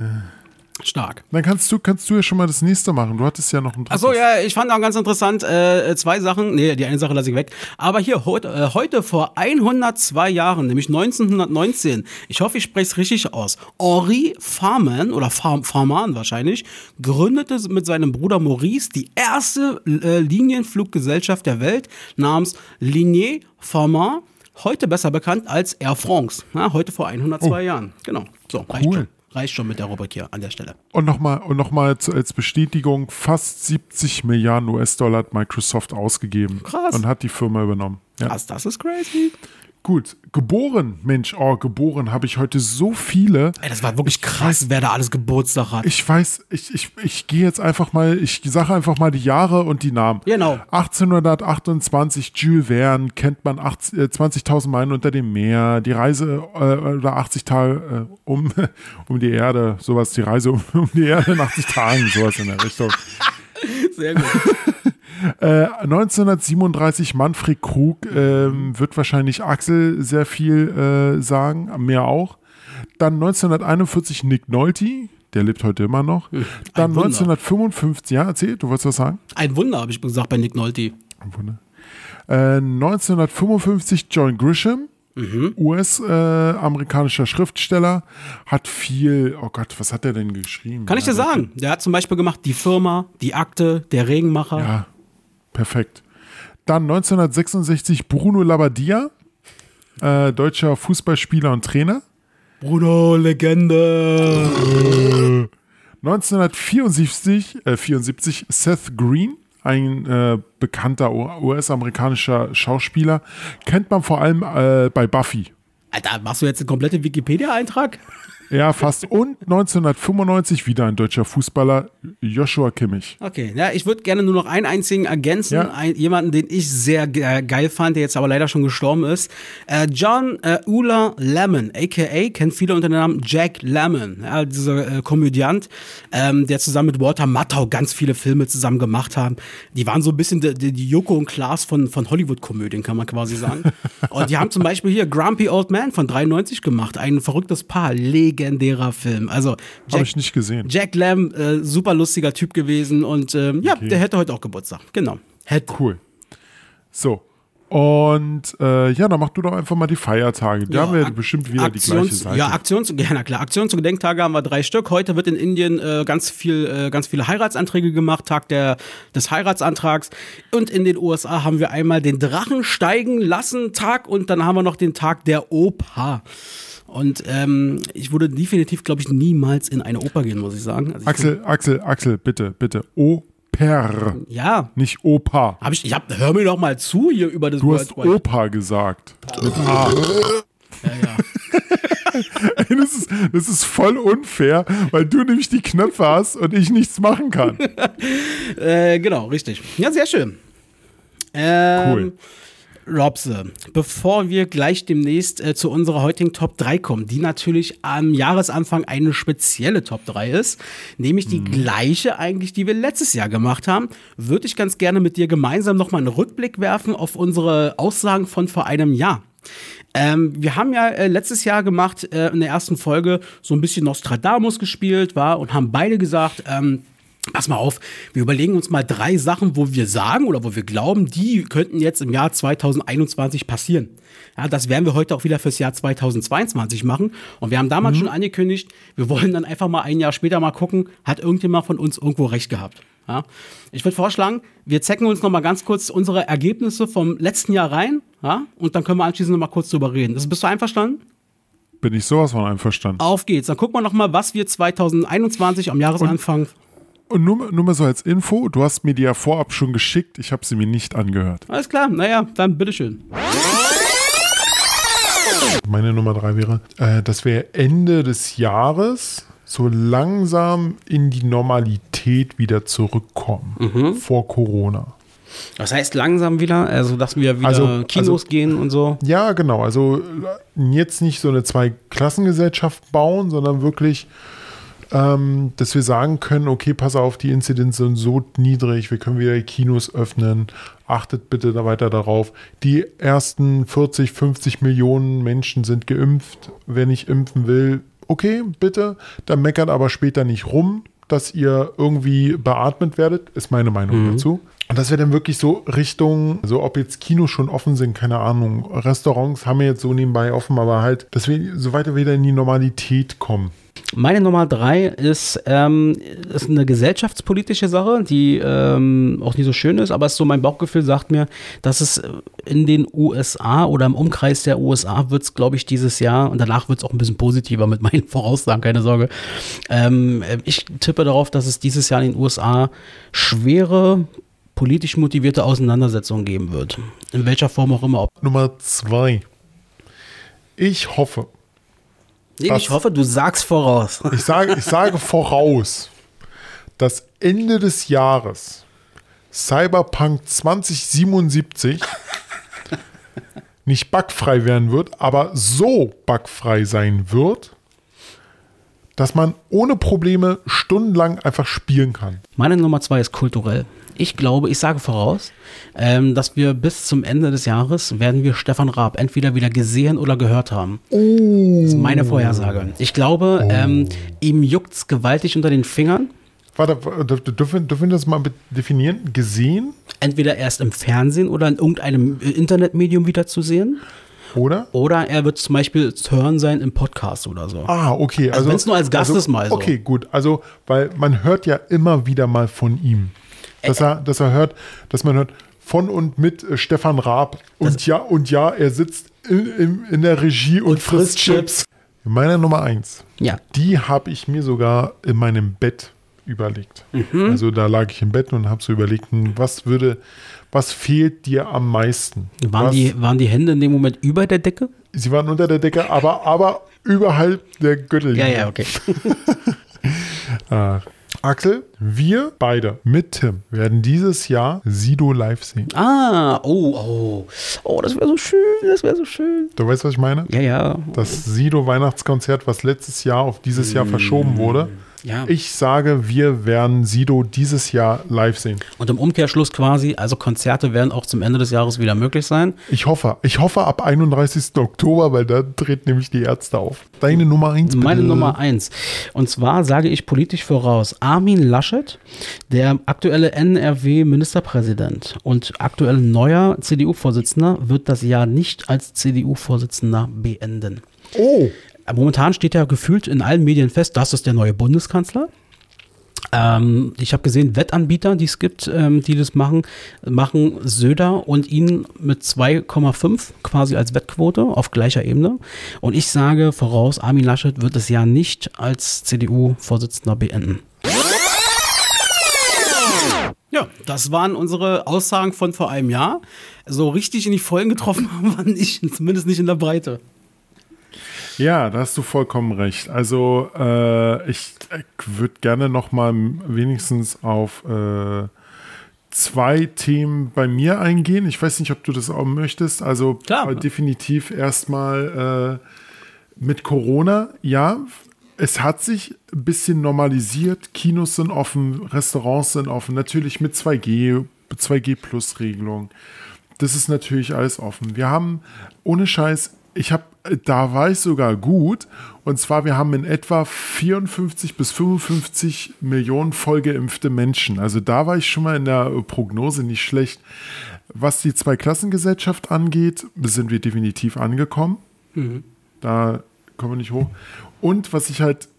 S2: Stark.
S1: Dann kannst du, kannst du ja schon mal das nächste machen. Du hattest ja noch ein drittes.
S2: Achso, ja, ich fand auch ganz interessant, äh, zwei Sachen, nee, die eine Sache lasse ich weg. Aber hier, heute, äh, heute vor 102 Jahren, nämlich 1919, ich hoffe, ich spreche es richtig aus, Henri Farman, oder Far Farman wahrscheinlich, gründete mit seinem Bruder Maurice die erste äh, Linienfluggesellschaft der Welt namens Lignée Farman, heute besser bekannt als Air France. Ja, heute vor 102 Jahren. Genau. So, reicht
S1: Cool.
S2: Reicht schon mit der Rubrik hier an der Stelle.
S1: Und nochmal und noch mal als Bestätigung, fast 70 Milliarden US-Dollar hat Microsoft ausgegeben
S2: Krass.
S1: und hat die Firma übernommen. Ja.
S2: Was, das ist crazy.
S1: Gut, geboren, Mensch, oh, geboren habe ich heute so viele.
S2: Ey, das war wirklich krass, wer da alles Geburtstag hat.
S1: Ich weiß, ich, ich, ich gehe jetzt einfach mal, ich sage einfach mal die Jahre und die Namen.
S2: Genau.
S1: 1828, Jules Verne, kennt man 80 äh, 20.000 Meilen unter dem Meer, die Reise äh, oder 80 Tage äh, um, um die Erde, sowas, die Reise um, um die Erde in 80 Tagen, sowas in der Richtung.
S2: Sehr gut.
S1: Äh, 1937 Manfred Krug ähm, wird wahrscheinlich Axel sehr viel äh, sagen, mir auch. Dann 1941 Nick Nolte, der lebt heute immer noch. Dann
S2: Wunder.
S1: 1955, ja, erzähl, du wolltest was sagen?
S2: Ein Wunder, habe ich gesagt bei Nick Nolte.
S1: Wunder. Äh, 1955 John Grisham,
S2: Mhm.
S1: US-amerikanischer Schriftsteller, hat viel, oh Gott, was hat er denn geschrieben?
S2: Kann ich dir
S1: Ja,
S2: sagen? Der hat zum Beispiel gemacht Die Firma, Die Akte, Der Regenmacher.
S1: Ja, perfekt. Dann 1966 Bruno Labbadia, äh, deutscher Fußballspieler und Trainer.
S2: Bruno, Legende.
S1: 1974 äh, 74 Seth Green, ein äh, bekannter US-amerikanischer Schauspieler, kennt man vor allem äh, bei Buffy.
S2: Alter, machst du jetzt einen kompletten Wikipedia-Eintrag?
S1: Ja, fast. Und 1995 wieder ein deutscher Fußballer, Joshua Kimmich.
S2: Okay, ja, ich würde gerne nur noch einen einzigen ergänzen.
S1: Ja.
S2: Ein, jemanden, den ich sehr ge geil fand, der jetzt aber leider schon gestorben ist. Äh, John äh, Ula Lemon, a.k.a. kennt viele unter dem Namen Jack Lemmon. Ja, dieser äh, Komödiant, ähm, der zusammen mit Walter Matthau ganz viele Filme zusammen gemacht haben. Die waren so ein bisschen die, die, Joko und Klaas von, von Hollywood-Komödien, kann man quasi sagen. und die haben zum Beispiel hier Grumpy Old Man von 93 gemacht. Ein verrücktes Paar, legendärer Film. Also
S1: Habe
S2: Jack,
S1: ich nicht gesehen.
S2: Jack Lamb, äh, super lustiger Typ gewesen und ähm, ja,
S1: Okay.
S2: der hätte heute auch Geburtstag. Genau. Hätte.
S1: Cool. So. Und äh, ja, dann mach du doch einfach mal die Feiertage. Da haben wir
S2: Ak-
S1: bestimmt wieder die gleiche
S2: Aktions-
S1: Seite.
S2: Ja, Aktions, ja, klar. Aktions- und Gedenktage haben wir drei Stück. Heute wird in Indien äh, ganz viel, äh, ganz viele Heiratsanträge gemacht, Tag der, des Heiratsantrags. Und in den USA haben wir einmal den Drachen steigen lassen Tag und dann haben wir noch den Tag der Oper. Und ähm, ich würde definitiv, glaube ich, niemals in eine Oper gehen, muss ich sagen. Also ich
S1: Axel, Axel, Axel, bitte, bitte. Oper,
S2: ja,
S1: nicht Opa.
S2: hab ich, ich hab, hör mir doch mal zu hier über das
S1: Du hast
S2: World
S1: Opa gesagt. Mit A.
S2: Ja, ja.
S1: Ey, Das ist, das ist voll unfair, weil du nämlich die Knöpfe hast und ich nichts machen kann.
S2: Äh, genau, richtig. Ja, sehr schön. Ähm,
S1: Cool.
S2: Robse, bevor wir gleich demnächst äh, zu unserer heutigen Top 3 kommen, die natürlich am Jahresanfang eine spezielle Top 3 ist, nämlich die gleiche eigentlich, die wir letztes Jahr gemacht haben, würde ich ganz gerne mit dir gemeinsam nochmal einen Rückblick werfen auf unsere Aussagen von vor einem Jahr. Ähm, wir haben ja äh, letztes Jahr gemacht, äh, in der ersten Folge, so ein bisschen Nostradamus gespielt, war und haben beide gesagt, ähm, Pass mal auf, wir überlegen uns mal drei Sachen, wo wir sagen oder wo wir glauben, die könnten jetzt im Jahr 2021 passieren. Ja, das werden wir heute auch wieder fürs Jahr 2022 machen. Und wir haben damals schon angekündigt, wir wollen dann einfach mal ein Jahr später mal gucken, hat irgendjemand von uns irgendwo recht gehabt. Ja, ich würde vorschlagen, wir zecken uns noch mal ganz kurz unsere Ergebnisse vom letzten Jahr rein, ja, und dann können wir anschließend noch mal kurz drüber reden. Das, bist du einverstanden?
S1: Bin ich sowas von einverstanden.
S2: Auf geht's. Dann gucken wir noch mal, was wir 2021 am Jahresanfang
S1: Und nur, nur mal so als Info, du hast mir die ja vorab schon geschickt, ich habe sie mir nicht angehört.
S2: Alles klar, naja, dann bitteschön.
S1: Meine Nummer drei wäre, äh, dass wir Ende des Jahres so langsam in die Normalität wieder zurückkommen.
S2: Mhm.
S1: Vor Corona.
S2: Das heißt langsam wieder, also dass wir wieder
S1: Also-
S2: Kinos
S1: also-
S2: gehen und so.
S1: Ja, genau. Also äh, jetzt nicht so eine Zwei-Klassengesellschaft bauen, sondern wirklich, ähm, dass wir sagen können, okay, pass auf, die Inzidenz sind so niedrig, wir können wieder die Kinos öffnen. Achtet bitte da weiter darauf. Die ersten 40, 50 Millionen Menschen sind geimpft. Wer nicht impfen will, okay, bitte. Dann meckert aber später nicht rum, dass ihr irgendwie beatmet werdet, ist meine Meinung dazu. Und dass wir dann wirklich so Richtung, so ob jetzt Kinos schon offen sind, keine Ahnung, Restaurants haben wir jetzt so nebenbei offen, aber halt, dass wir so weiter wieder in die Normalität kommen.
S2: Meine Nummer drei ist, ähm, ist eine gesellschaftspolitische Sache, die ähm, auch nicht so schön ist, aber es so mein Bauchgefühl sagt mir, dass es in den USA oder im Umkreis der USA wird es, glaube ich, dieses Jahr und danach wird es auch ein bisschen positiver mit meinen Voraussagen, keine Sorge. Ähm, ich tippe darauf, dass es dieses Jahr in den USA schwere politisch motivierte Auseinandersetzungen geben wird. In welcher Form auch immer.
S1: Nummer zwei. Ich hoffe,
S2: Nee, ich hoffe, du sagst voraus.
S1: ich sage, ich sage voraus, dass Ende des Jahres Cyberpunk 2077 nicht bugfrei werden wird, aber so bugfrei sein wird, dass man ohne Probleme stundenlang einfach spielen kann.
S2: Meine Nummer zwei ist kulturell. Ich glaube, ich sage voraus, ähm, dass wir bis zum Ende des Jahres werden wir Stefan Raab entweder wieder gesehen oder gehört haben. Das ist meine Vorhersage. Ich glaube, ähm, ihm juckt's gewaltig unter den Fingern.
S1: Warte, dürfen, dürfen wir das mal definieren? Gesehen,
S2: Entweder erst im Fernsehen oder in irgendeinem äh, Internetmedium wieder zu sehen.
S1: Oder?
S2: Oder er wird zum Beispiel zu hören sein im Podcast oder so.
S1: Ah, okay. Also,
S2: wenn's nur als Gast
S1: also,
S2: ist, mal so.
S1: Okay, gut. Also, weil man hört ja immer wieder mal von ihm. Dass er, dass er hört, dass man hört von und mit äh, Stefan Raab. Und ja, und ja, er sitzt in, in, in der Regie und, frisst
S2: frisst
S1: Chips. Meine Nummer eins.
S2: Ja.
S1: Die habe ich mir sogar in meinem Bett überlegt.
S2: Mhm.
S1: Also da lag ich im Bett und habe so überlegt, hm, was würde, was fehlt dir am meisten?
S2: Waren
S1: was,
S2: die, waren die Hände in dem Moment über der Decke?
S1: Sie waren unter der Decke, aber, aber überhalb der Gürtellinie.
S2: Ja, ja, okay.
S1: Äh, Axel, wir beide mit Tim werden dieses Jahr Sido live sehen.
S2: Ah, oh, oh. Oh, das wäre so schön, das wäre so schön.
S1: Du weißt, was ich meine?
S2: Ja, ja.
S1: Das Sido Weihnachtskonzert, was letztes Jahr auf dieses Jahr verschoben wurde.
S2: Ja.
S1: Ich sage, wir werden Sido dieses Jahr live sehen.
S2: Und im Umkehrschluss quasi, also Konzerte werden auch zum Ende des Jahres wieder möglich sein.
S1: Ich hoffe, ich hoffe ab 31. Oktober, weil da treten nämlich die Ärzte auf. Deine Nummer 1 bitte.
S2: Meine Nummer eins. Und zwar sage ich politisch voraus, Armin Laschet, der aktuelle NRW-Ministerpräsident und aktuell neuer CDU-Vorsitzender, wird das Jahr nicht als CDU-Vorsitzender beenden.
S1: Oh,
S2: Momentan steht ja gefühlt in allen Medien fest, das ist der neue Bundeskanzler. Ähm, ich habe gesehen, Wettanbieter, die es gibt, ähm, die das machen, machen Söder und ihn mit 2,5 quasi als Wettquote auf gleicher Ebene. Und ich sage voraus, Armin Laschet wird das Jahr nicht als CDU-Vorsitzender beenden. Ja, das waren unsere Aussagen von vor einem Jahr. So richtig in die Vollen getroffen haben wir nicht, zumindest nicht in der Breite.
S1: Ja, da hast du vollkommen recht. Also äh, ich, würde gerne noch mal wenigstens auf äh, zwei Themen bei mir eingehen. Ich weiß nicht, ob du das auch möchtest. Also
S2: Klar.
S1: äh, definitiv erstmal äh, mit Corona. Ja, es hat sich ein bisschen normalisiert. Kinos sind offen, Restaurants sind offen. Natürlich mit 2G, 2G Plus Regelung. Das ist natürlich alles offen. Wir haben ohne Scheiß, ich habe, da war ich sogar gut. Und zwar, wir haben in etwa 54 bis 55 Millionen vollgeimpfte Menschen. Also da war ich schon mal in der Prognose nicht schlecht. Was die Zweiklassengesellschaft angeht, sind wir definitiv angekommen. Da kommen wir nicht hoch. Und was ich halt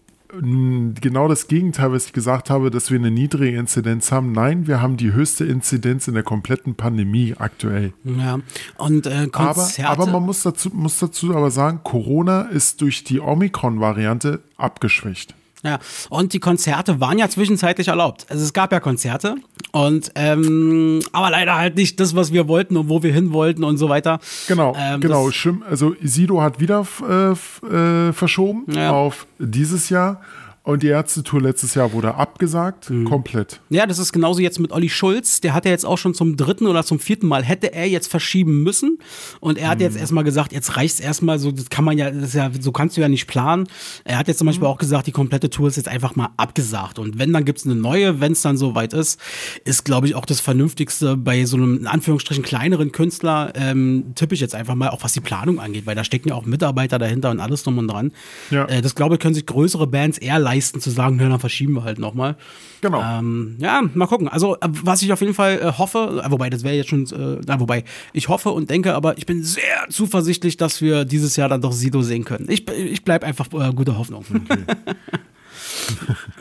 S1: genau das Gegenteil, was ich gesagt habe, dass wir eine niedrige Inzidenz haben. Nein, wir haben die höchste Inzidenz in der kompletten Pandemie aktuell.
S2: Ja, und äh,
S1: Aber,
S2: Konzerte.
S1: aber man muss dazu, muss dazu aber sagen, Corona ist durch die Omikron-Variante abgeschwächt.
S2: Ja, und die Konzerte waren ja zwischenzeitlich erlaubt. Also es gab ja Konzerte und ähm, aber leider halt nicht das, was wir wollten und wo wir hin wollten und so weiter.
S1: Genau,
S2: Ähm,
S1: genau. Also Sido hat wieder äh, äh, verschoben
S2: Ja.
S1: auf dieses Jahr. Und die Ärztetour letztes Jahr wurde abgesagt,
S2: Mhm.
S1: komplett.
S2: Ja, das ist genauso jetzt mit Olli Schulz. Der hat ja jetzt auch schon zum dritten oder zum vierten Mal, hätte er jetzt verschieben müssen. Und er hat
S1: Mhm.
S2: jetzt erstmal gesagt, jetzt reicht's erstmal so, das kann man ja, das ist ja, so kannst du ja nicht planen. Er hat jetzt zum
S1: Mhm.
S2: Beispiel auch gesagt, die komplette Tour ist jetzt einfach mal abgesagt. Und wenn, dann gibt's eine neue, wenn es dann soweit ist, ist, glaube ich, auch das Vernünftigste bei so einem, in Anführungsstrichen, kleineren Künstler, ähm, tippe ich jetzt einfach mal, auch was die Planung angeht, weil da stecken ja auch Mitarbeiter dahinter und alles drum und dran.
S1: Ja.
S2: Äh, das, glaube ich, können sich größere Bands eher leisten, zu sagen, na, dann verschieben wir halt nochmal.
S1: Genau.
S2: Ähm, ja, mal gucken. Also, äh, was ich auf jeden Fall äh, hoffe, äh, wobei, das wäre jetzt schon, äh, na, wobei, ich hoffe und denke, aber ich bin sehr zuversichtlich, dass wir dieses Jahr dann doch Sido sehen können. Ich, ich bleibe einfach äh, gute Hoffnung.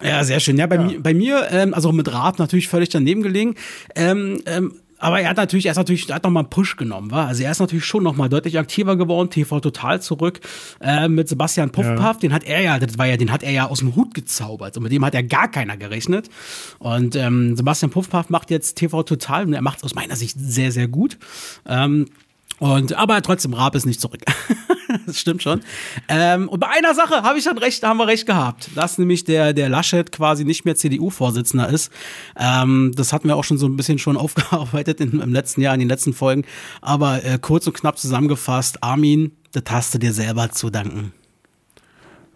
S2: ja, sehr schön. Ja, bei, Mi bei mir, ähm, also mit Raab natürlich völlig daneben gelegen. Ähm, ähm, aber er hat natürlich, er ist natürlich, er hat nochmal einen Push genommen, war. Also er ist natürlich schon nochmal deutlich aktiver geworden, TV total zurück, äh, mit Sebastian Puffpaff, den hat er ja, das war ja, den hat er ja aus dem Hut gezaubert und mit dem hat ja gar keiner gerechnet. Und ähm, Sebastian Puffpaff macht jetzt TV total und er macht es aus meiner Sicht sehr, sehr gut. Ähm, und, aber trotzdem, Raab ist nicht zurück. das stimmt schon. Ähm, und bei einer Sache habe ich dann recht, haben wir recht gehabt, dass nämlich der, der Laschet quasi nicht mehr CDU-Vorsitzender ist. Ähm, das hatten wir auch schon so ein bisschen schon aufgearbeitet in, im letzten Jahr, in den letzten Folgen. Aber äh, kurz und knapp zusammengefasst, Armin, das hast du dir selber zu danken.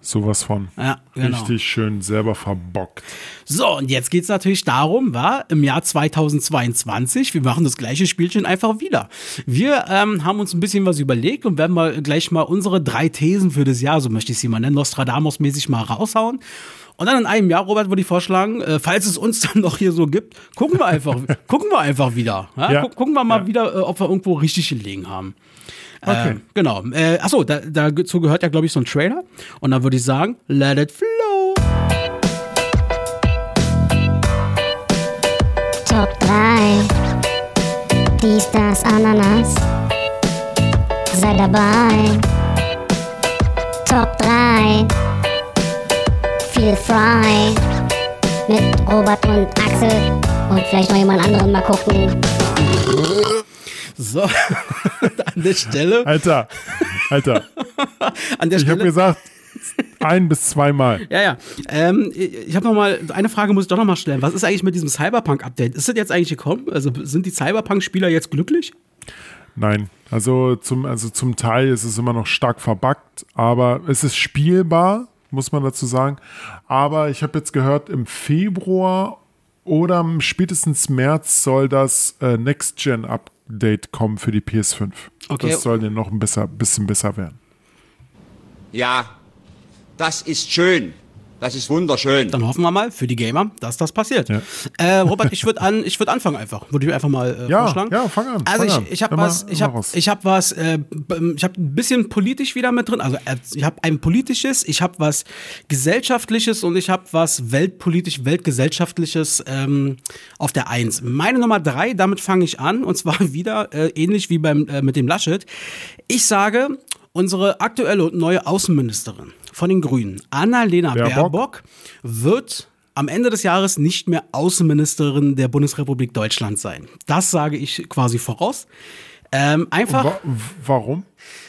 S1: Sowas von.
S2: Ja, genau.
S1: Richtig schön selber verbockt.
S2: So, und jetzt geht's natürlich darum, war im Jahr 2022, wir machen das gleiche Spielchen einfach wieder. Wir ähm, haben uns ein bisschen was überlegt und werden mal gleich mal unsere drei Thesen für das Jahr, so möchte ich sie mal nennen, Nostradamus-mäßig mal raushauen. Und dann in einem Jahr, Robert, würde ich vorschlagen, äh, falls es uns dann noch hier so gibt, gucken wir einfach, gucken wir einfach wieder. Ja?
S1: Ja.
S2: Guck, gucken wir mal
S1: Ja.
S2: wieder, äh, ob wir irgendwo richtig gelegen haben.
S1: Okay.
S2: Äh, genau. Äh, achso, da, dazu gehört ja, glaube ich, so ein Trailer. Und dann würde ich sagen, let it flow.
S4: Top 3. Dies, das, Ananas. Sei dabei. Top 3. Feel frei. Mit Robert und Axel. Und vielleicht noch jemand anderen mal gucken.
S2: So, an der Stelle,
S1: Alter, Alter,
S2: an der
S1: ich habe gesagt, ein bis zweimal.
S2: Ja, ja. Ähm, ich habe noch mal eine Frage muss ich doch noch mal stellen. Was ist eigentlich mit diesem Cyberpunk-Update? Ist das jetzt eigentlich gekommen? Also sind die Cyberpunk-Spieler jetzt glücklich?
S1: Nein, also zum, also zum Teil ist es immer noch stark verbuggt, aber es ist spielbar, muss man dazu sagen. Aber ich habe jetzt gehört, im Februar oder spätestens März soll das äh, Next-Gen-Update kommen für die PS5.
S2: Okay.
S1: Das soll dann noch ein besser, bisschen besser werden.
S5: Ja, das ist schön. Das ist wunderschön.
S2: Dann hoffen wir mal für die Gamer, dass das passiert.
S1: Ja.
S2: Äh, Robert, ich würde an, ich würde anfangen einfach. Würde ich einfach mal äh,
S1: Ja,
S2: vorschlagen.
S1: ja, fang an,
S2: Also
S1: fang
S2: ich, ich habe was, ich habe ich habe was, äh, ich habe ein bisschen politisch wieder mit drin. Also äh, ich habe ein politisches, ich habe was gesellschaftliches und ich habe was weltpolitisch, weltgesellschaftliches ähm, auf der Eins. Meine Nummer drei, damit fange ich an und zwar wieder äh, ähnlich wie beim äh, mit dem Laschet. Ich sage, unsere aktuelle und neue Außenministerin von den Grünen, Annalena
S1: Baerbock.
S2: Baerbock wird am Ende des Jahres nicht mehr Außenministerin der Bundesrepublik Deutschland sein. Das sage ich quasi voraus. Ähm, einfach,
S1: Wa warum?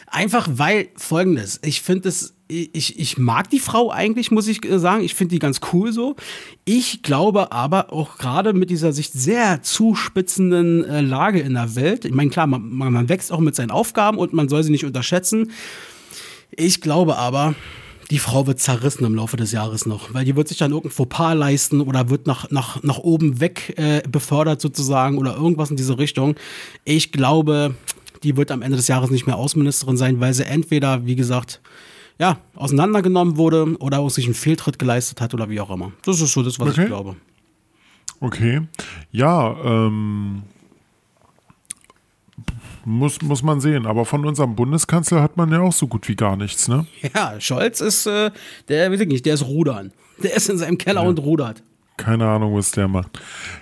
S2: einfach weil folgendes. Ich finde es, ich, ich mag die Frau eigentlich, muss ich äh, sagen. Ich finde die ganz cool so. Ich glaube aber auch gerade mit dieser sich sehr zuspitzenden äh, Lage in der Welt. Ich meine, klar, man, man man wächst auch mit seinen Aufgaben und man soll sie nicht unterschätzen. Ich glaube aber, die Frau wird zerrissen im Laufe des Jahres noch, weil die wird sich dann irgendein Fauxpas leisten oder wird nach, nach, nach oben weg äh, befördert sozusagen oder irgendwas in diese Richtung. Ich glaube, die wird am Ende des Jahres nicht mehr Außenministerin sein, weil sie entweder, wie gesagt, ja, auseinandergenommen wurde oder auch sich einen Fehltritt geleistet hat oder wie auch immer. Das ist so das, was
S1: Okay.
S2: ich glaube.
S1: Okay. Ja, ähm, muss, muss man sehen. Aber von unserem Bundeskanzler hat man ja auch so gut wie gar nichts, ne?
S2: Ja, Scholz ist, äh, der, weiß ich nicht, der ist rudern. Der ist in seinem Keller und rudert.
S1: Keine Ahnung, was der macht.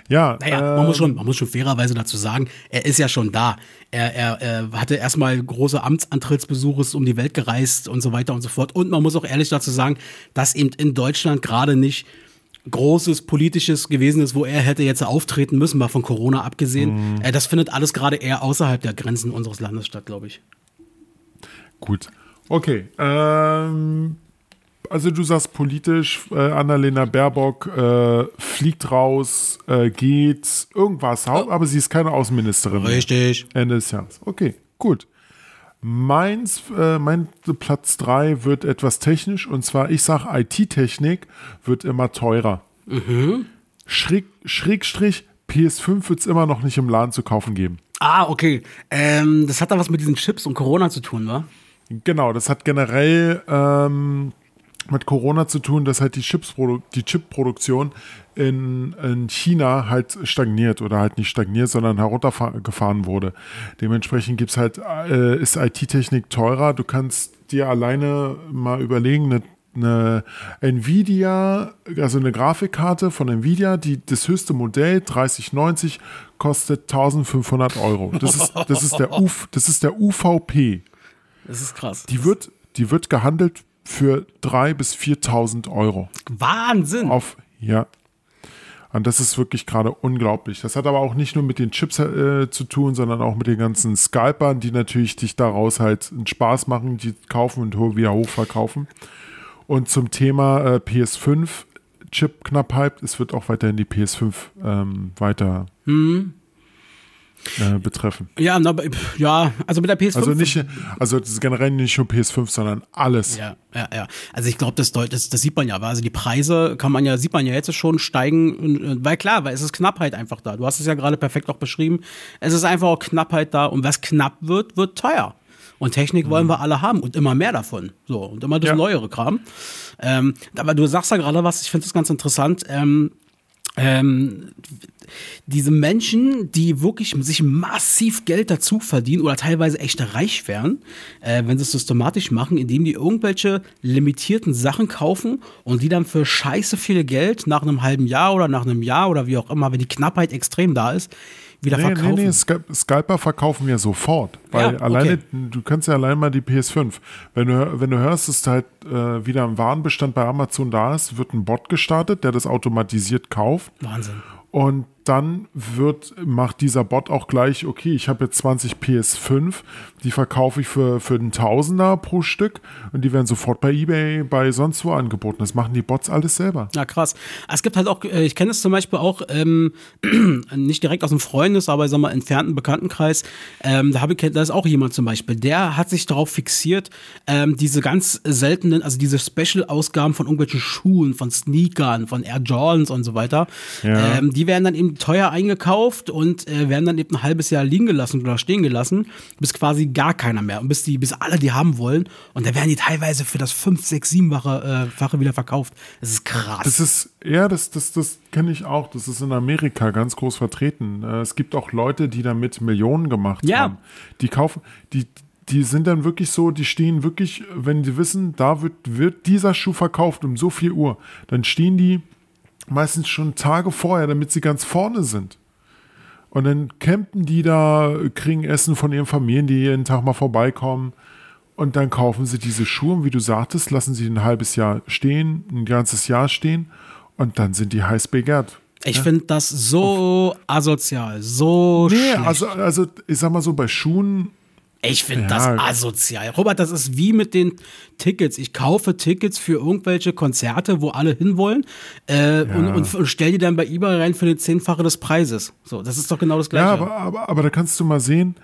S1: Ja,
S2: Naja, man, muss
S1: ähm,
S2: schon, man muss schon fairerweise dazu sagen, er ist ja schon da. Er, er, er hatte erstmal große Amtsantrittsbesuche, ist um die Welt gereist und so weiter und so fort. Und man muss auch ehrlich dazu sagen, dass eben in Deutschland gerade nicht großes politisches gewesen ist, wo er hätte jetzt auftreten müssen, mal von Corona abgesehen.
S1: Mhm.
S2: Äh, das findet alles gerade eher außerhalb der Grenzen unseres Landes statt, glaube ich.
S1: Gut. Okay. Ähm, also du sagst politisch, äh, Annalena Baerbock äh, fliegt raus, äh, geht, irgendwas, hau- aber sie ist keine Außenministerin. mehr.
S2: Richtig.
S1: Ende des Jahres. Okay, gut. Meins, äh, mein Platz 3 wird etwas technisch und zwar, ich sage, IT-Technik wird immer teurer. Schräg, Schrägstrich, PS5 wird es immer noch nicht im Laden zu kaufen geben.
S2: Ah, okay. Ähm, das hat da was mit diesen Chips und Corona zu tun, wa?
S1: Genau, das hat generell ähm, mit Corona zu tun, dass halt die, Chipsprodu die Chipproduktion in, in China halt stagniert oder halt nicht stagniert, sondern heruntergefahren wurde. Dementsprechend gibt's halt, äh, ist IT-Technik teurer. Du kannst dir alleine mal überlegen, eine eine Nvidia, also eine Grafikkarte von Nvidia, die das höchste Modell 3090 kostet 1500 Euro. Das ist, das ist der UV, das ist der UVP.
S2: Das ist krass.
S1: Die wird, die wird gehandelt für 3.000 bis 4.000 Euro.
S2: Wahnsinn.
S1: Auf, ja. Und das ist wirklich gerade unglaublich. Das hat aber auch nicht nur mit den Chips äh, zu tun, sondern auch mit den ganzen Scalpern, die natürlich dich daraus halt einen Spaß machen, die kaufen und wieder hochverkaufen. Und zum Thema äh, PS5, Chip-Knappheit, es wird auch weiterhin die PS5 ähm, weiter äh, betreffen.
S2: Ja, na, ja, also mit der PS5.
S1: Also nicht, also das ist generell nicht nur PS5, sondern alles.
S2: Ja, ja, ja. Also ich glaube, das, das, das sieht man ja. Also die Preise kann man ja, sieht man ja jetzt schon steigen, äh, weil klar, weil es ist Knappheit einfach da. Du hast es ja gerade perfekt auch beschrieben. Es ist einfach auch Knappheit da und was knapp wird, wird teuer. Und Technik wollen wir alle haben und immer mehr davon. So, und immer das
S1: Ja.
S2: neuere Kram. Ähm, aber du sagst ja gerade was, ich finde das ganz interessant. Ähm, ähm, diese Menschen, die wirklich sich massiv Geld dazu verdienen oder teilweise echt reich werden, äh, wenn sie es systematisch machen, indem die irgendwelche limitierten Sachen kaufen und die dann für scheiße viel Geld nach einem halben Jahr oder nach einem Jahr oder wie auch immer, wenn die Knappheit extrem da ist, wieder
S1: Nee, nee,
S2: verkaufen.
S1: nee, Scal- Scalper verkaufen wir sofort. Weil
S2: Ja,
S1: alleine,
S2: okay.
S1: du kannst ja allein mal die PS5. Wenn du, wenn du hörst, dass halt äh, wieder ein Warenbestand bei Amazon da ist, wird ein Bot gestartet, der das automatisiert kauft.
S2: Wahnsinn.
S1: Und dann wird, macht dieser Bot auch gleich, okay, ich habe jetzt 20 PS5, die verkaufe ich für, für einen Tausender pro Stück und die werden sofort bei Ebay, bei sonst wo angeboten. Das machen die Bots alles selber.
S2: Ja, krass. Es gibt halt auch, äh, ich kenne es zum Beispiel auch, ähm, nicht direkt aus dem Freundes, aber sag mal, entfernten Bekanntenkreis. Ähm, da, habe ich, da ist auch jemand zum Beispiel, der hat sich darauf fixiert, ähm, diese ganz seltenen, also diese Special-Ausgaben von irgendwelchen Schuhen, von Sneakern, von Air Jordans und so weiter,
S1: Ja.
S2: ähm, die werden dann eben teuer eingekauft und äh, werden dann eben ein halbes Jahr liegen gelassen oder stehen gelassen, bis quasi gar keiner mehr und bis die, bis alle die haben wollen und dann werden die teilweise für das 5, 6, 7-fache äh, Fache wieder verkauft. Das ist krass.
S1: Das ist, ja, das, das, das kenne ich auch. Das ist in Amerika ganz groß vertreten. Äh, Es gibt auch Leute, die damit Millionen gemacht
S2: Ja.
S1: haben. Die kaufen, die, die sind dann wirklich so, die stehen wirklich, wenn die wissen, da wird, wird dieser Schuh verkauft um so viel Uhr, dann stehen die meistens schon Tage vorher, damit sie ganz vorne sind. Und dann campen die da, kriegen Essen von ihren Familien, die jeden Tag mal vorbeikommen. Und dann kaufen sie diese Schuhe, und wie du sagtest, lassen sie ein halbes Jahr stehen, ein ganzes Jahr stehen. Und dann sind die heiß begehrt.
S2: Ich finde das so asozial, so
S1: Nee,
S2: schlecht.
S1: also, also ich sag mal so, bei Schuhen,
S2: ich finde
S1: Ja.
S2: das asozial. Robert, das ist wie mit den Tickets. Ich kaufe Tickets für irgendwelche Konzerte, wo alle hinwollen äh, und, und, und stell die dann bei eBay rein für den Zehnfache des Preises. So, das ist doch genau das Gleiche.
S1: ja, aber, aber, aber da kannst du mal sehen,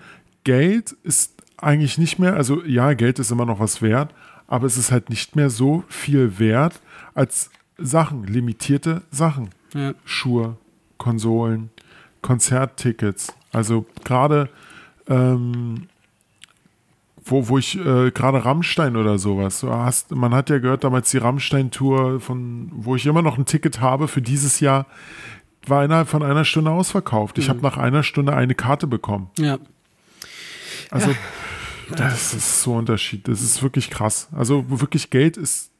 S1: Geld ist eigentlich nicht mehr, also ja, Geld ist immer noch was wert, aber es ist halt nicht mehr so viel wert als Sachen, limitierte Sachen.
S2: Ja.
S1: Schuhe, Konsolen, Konzerttickets. Also gerade, ähm, wo, wo ich äh, gerade Rammstein oder sowas, du hast, man hat ja gehört damals die Rammstein-Tour, von wo ich immer noch ein Ticket habe für dieses Jahr, war innerhalb von einer Stunde ausverkauft. Ich habe nach einer Stunde eine Karte bekommen.
S2: ja.
S1: Also das ist so ein Unterschied. Das ist wirklich krass. Also wirklich Geld ist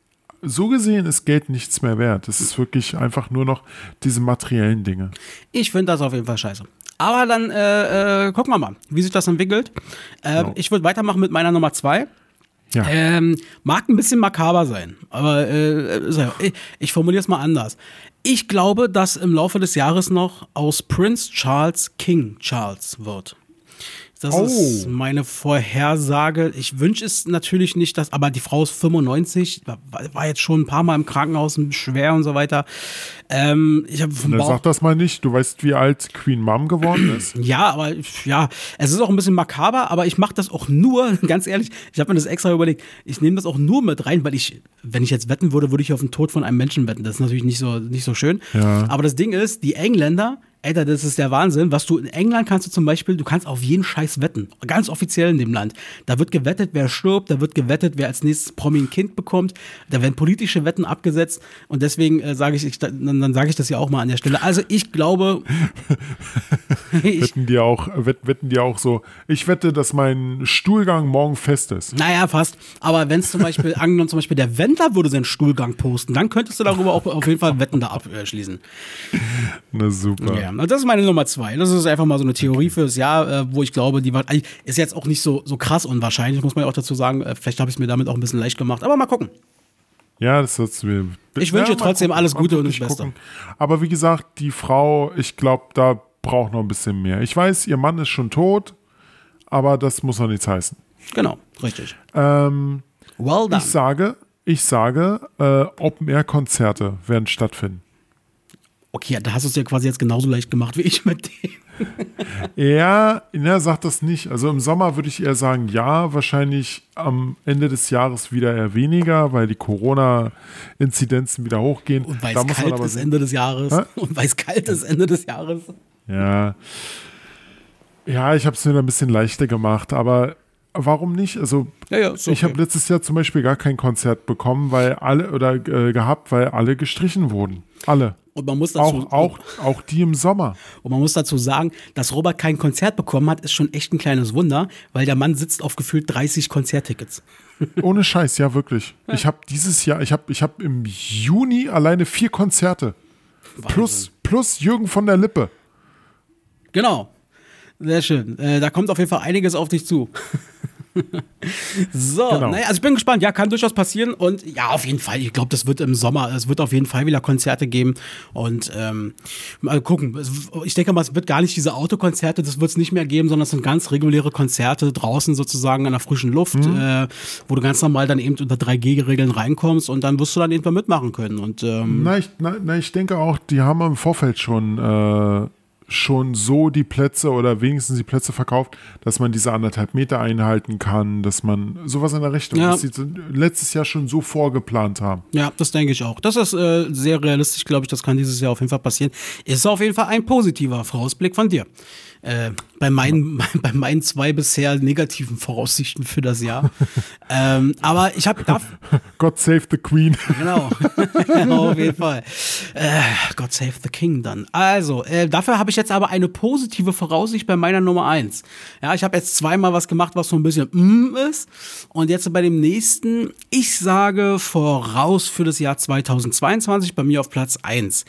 S1: so gesehen ist Geld nichts mehr wert. Es ist wirklich einfach nur noch diese materiellen Dinge.
S2: Ich finde das auf jeden Fall scheiße. Aber dann äh, äh, gucken wir mal, wie sich das entwickelt. Ähm,
S1: Genau.
S2: Ich würde weitermachen mit meiner Nummer zwei.
S1: Ja.
S2: Ähm, mag ein bisschen makaber sein, aber äh, ich, ich formuliere es mal anders. Ich glaube, dass im Laufe des Jahres noch aus Prince Charles King Charles wird. Das
S1: Oh.
S2: ist meine Vorhersage. Ich wünsche es natürlich nicht, dass, aber die Frau ist 95, war, jetzt schon ein paar Mal im Krankenhaus schwer und so weiter. Ähm, ich habe Bauch
S1: sag das mal nicht. Du weißt, wie alt Queen Mom geworden ist.
S2: ja, aber ja, es ist auch ein bisschen makaber, aber ich mache das auch nur, ganz ehrlich, ich habe mir das extra überlegt, ich nehme das auch nur mit rein, weil ich, wenn ich jetzt wetten würde, würde ich auf den Tod von einem Menschen wetten. Das ist natürlich nicht so, nicht so schön.
S1: Ja.
S2: Aber das Ding ist, die Engländer, Alter, das ist der Wahnsinn. Was du in England kannst du zum Beispiel, du kannst auf jeden Scheiß wetten. Ganz offiziell in dem Land. Da wird gewettet, wer stirbt, da wird gewettet, wer als nächstes Promi ein Kind bekommt. Da werden politische Wetten abgesetzt. Und deswegen äh, sage ich, ich, dann, dann sage ich das ja auch mal an der Stelle. Also ich glaube, ich,
S1: Wetten die auch, wett, wetten die auch so, ich wette, dass mein Stuhlgang morgen fest ist.
S2: Naja, fast. Aber wenn es zum Beispiel, angenommen zum Beispiel der Wendler würde seinen Stuhlgang posten, dann könntest du darüber auch auf jeden Fall Wetten da abschließen.
S1: Na super.
S2: Ja, also das ist meine Nummer zwei. Das ist einfach mal so eine Theorie fürs Jahr, äh, wo ich glaube, die war, ist jetzt auch nicht so, so krass unwahrscheinlich, muss man ja auch dazu sagen. Äh, vielleicht habe ich es mir damit auch ein bisschen leicht gemacht. Aber mal gucken.
S1: Ja, das wird's mir.
S2: Ich wünsche
S1: mal
S2: trotzdem alles
S1: mal
S2: Gute und das Beste.
S1: Aber wie gesagt, die Frau, ich glaube, da braucht noch ein bisschen mehr. Ich weiß, ihr Mann ist schon tot, aber das muss noch nichts heißen.
S2: Genau, richtig.
S1: Ähm,
S2: Well done.
S1: ich sage, ich sage, äh, Open-Air-Konzerte werden stattfinden.
S2: Okay, da hast du es ja quasi jetzt genauso leicht gemacht wie ich mit dem.
S1: Ja, er sagt das nicht. Also im Sommer würde ich eher sagen, ja, wahrscheinlich am Ende des Jahres wieder eher weniger, weil die Corona-Inzidenzen wieder hochgehen.
S2: Und weil es kalt ist Ende des Jahres.
S1: Hä?
S2: Und weil es kalt ist Ende des Jahres.
S1: Ja. Ja, ich habe es mir ein bisschen leichter gemacht, aber warum nicht? Also,
S2: Ja, ja, ist
S1: ich
S2: okay.
S1: habe letztes Jahr zum Beispiel gar kein Konzert bekommen, weil alle oder äh, gehabt, weil alle gestrichen wurden. Alle.
S2: Und man muss dazu,
S1: Auch, auch, auch die im Sommer.
S2: Und man muss dazu sagen, dass Robert kein Konzert bekommen hat, ist schon echt ein kleines Wunder, weil der Mann sitzt auf gefühlt 30 Konzerttickets.
S1: Ohne Scheiß, ja, wirklich. Ich habe dieses Jahr, ich habe ich hab im Juni alleine vier Konzerte. Plus, plus Jürgen von der Lippe.
S2: Genau. Sehr schön. Äh, da kommt auf jeden Fall einiges auf dich zu. So,
S1: Genau.
S2: naja, also ich bin gespannt. Ja, kann durchaus passieren. Und ja, auf jeden Fall. Ich glaube, das wird im Sommer, es wird auf jeden Fall wieder Konzerte geben. Und ähm, mal gucken. Ich denke mal, es wird gar nicht diese Autokonzerte, das wird es nicht mehr geben, sondern es sind ganz reguläre Konzerte draußen sozusagen an der frischen Luft,
S1: Mhm.
S2: äh, wo du ganz normal dann eben unter 3G-Regeln reinkommst und dann wirst du dann irgendwann mitmachen können. Und ähm,
S1: Na ich, na, na, ich denke auch, die haben im Vorfeld schon, äh, schon so die Plätze oder wenigstens die Plätze verkauft, dass man diese anderthalb Meter einhalten kann, dass man sowas in der Richtung,
S2: Ja.
S1: dass sie letztes Jahr schon so vorgeplant haben.
S2: Ja, das denke ich auch. Das ist äh, sehr realistisch, glaube ich. Das kann dieses Jahr auf jeden Fall passieren. Ist auf jeden Fall ein positiver Vorausblick von dir. Äh, bei, meinen, bei meinen zwei bisher negativen Voraussichten für das Jahr. ähm, aber ich habe
S1: God save the Queen.
S2: Genau. Auf jeden Fall. Äh, God save the King dann. Also, äh, dafür habe ich jetzt aber eine positive Voraussicht bei meiner Nummer eins. Ja, ich habe jetzt zweimal was gemacht, was so ein bisschen mm ist. Und jetzt bei dem nächsten, ich sage voraus für das Jahr 2022 bei mir auf Platz eins,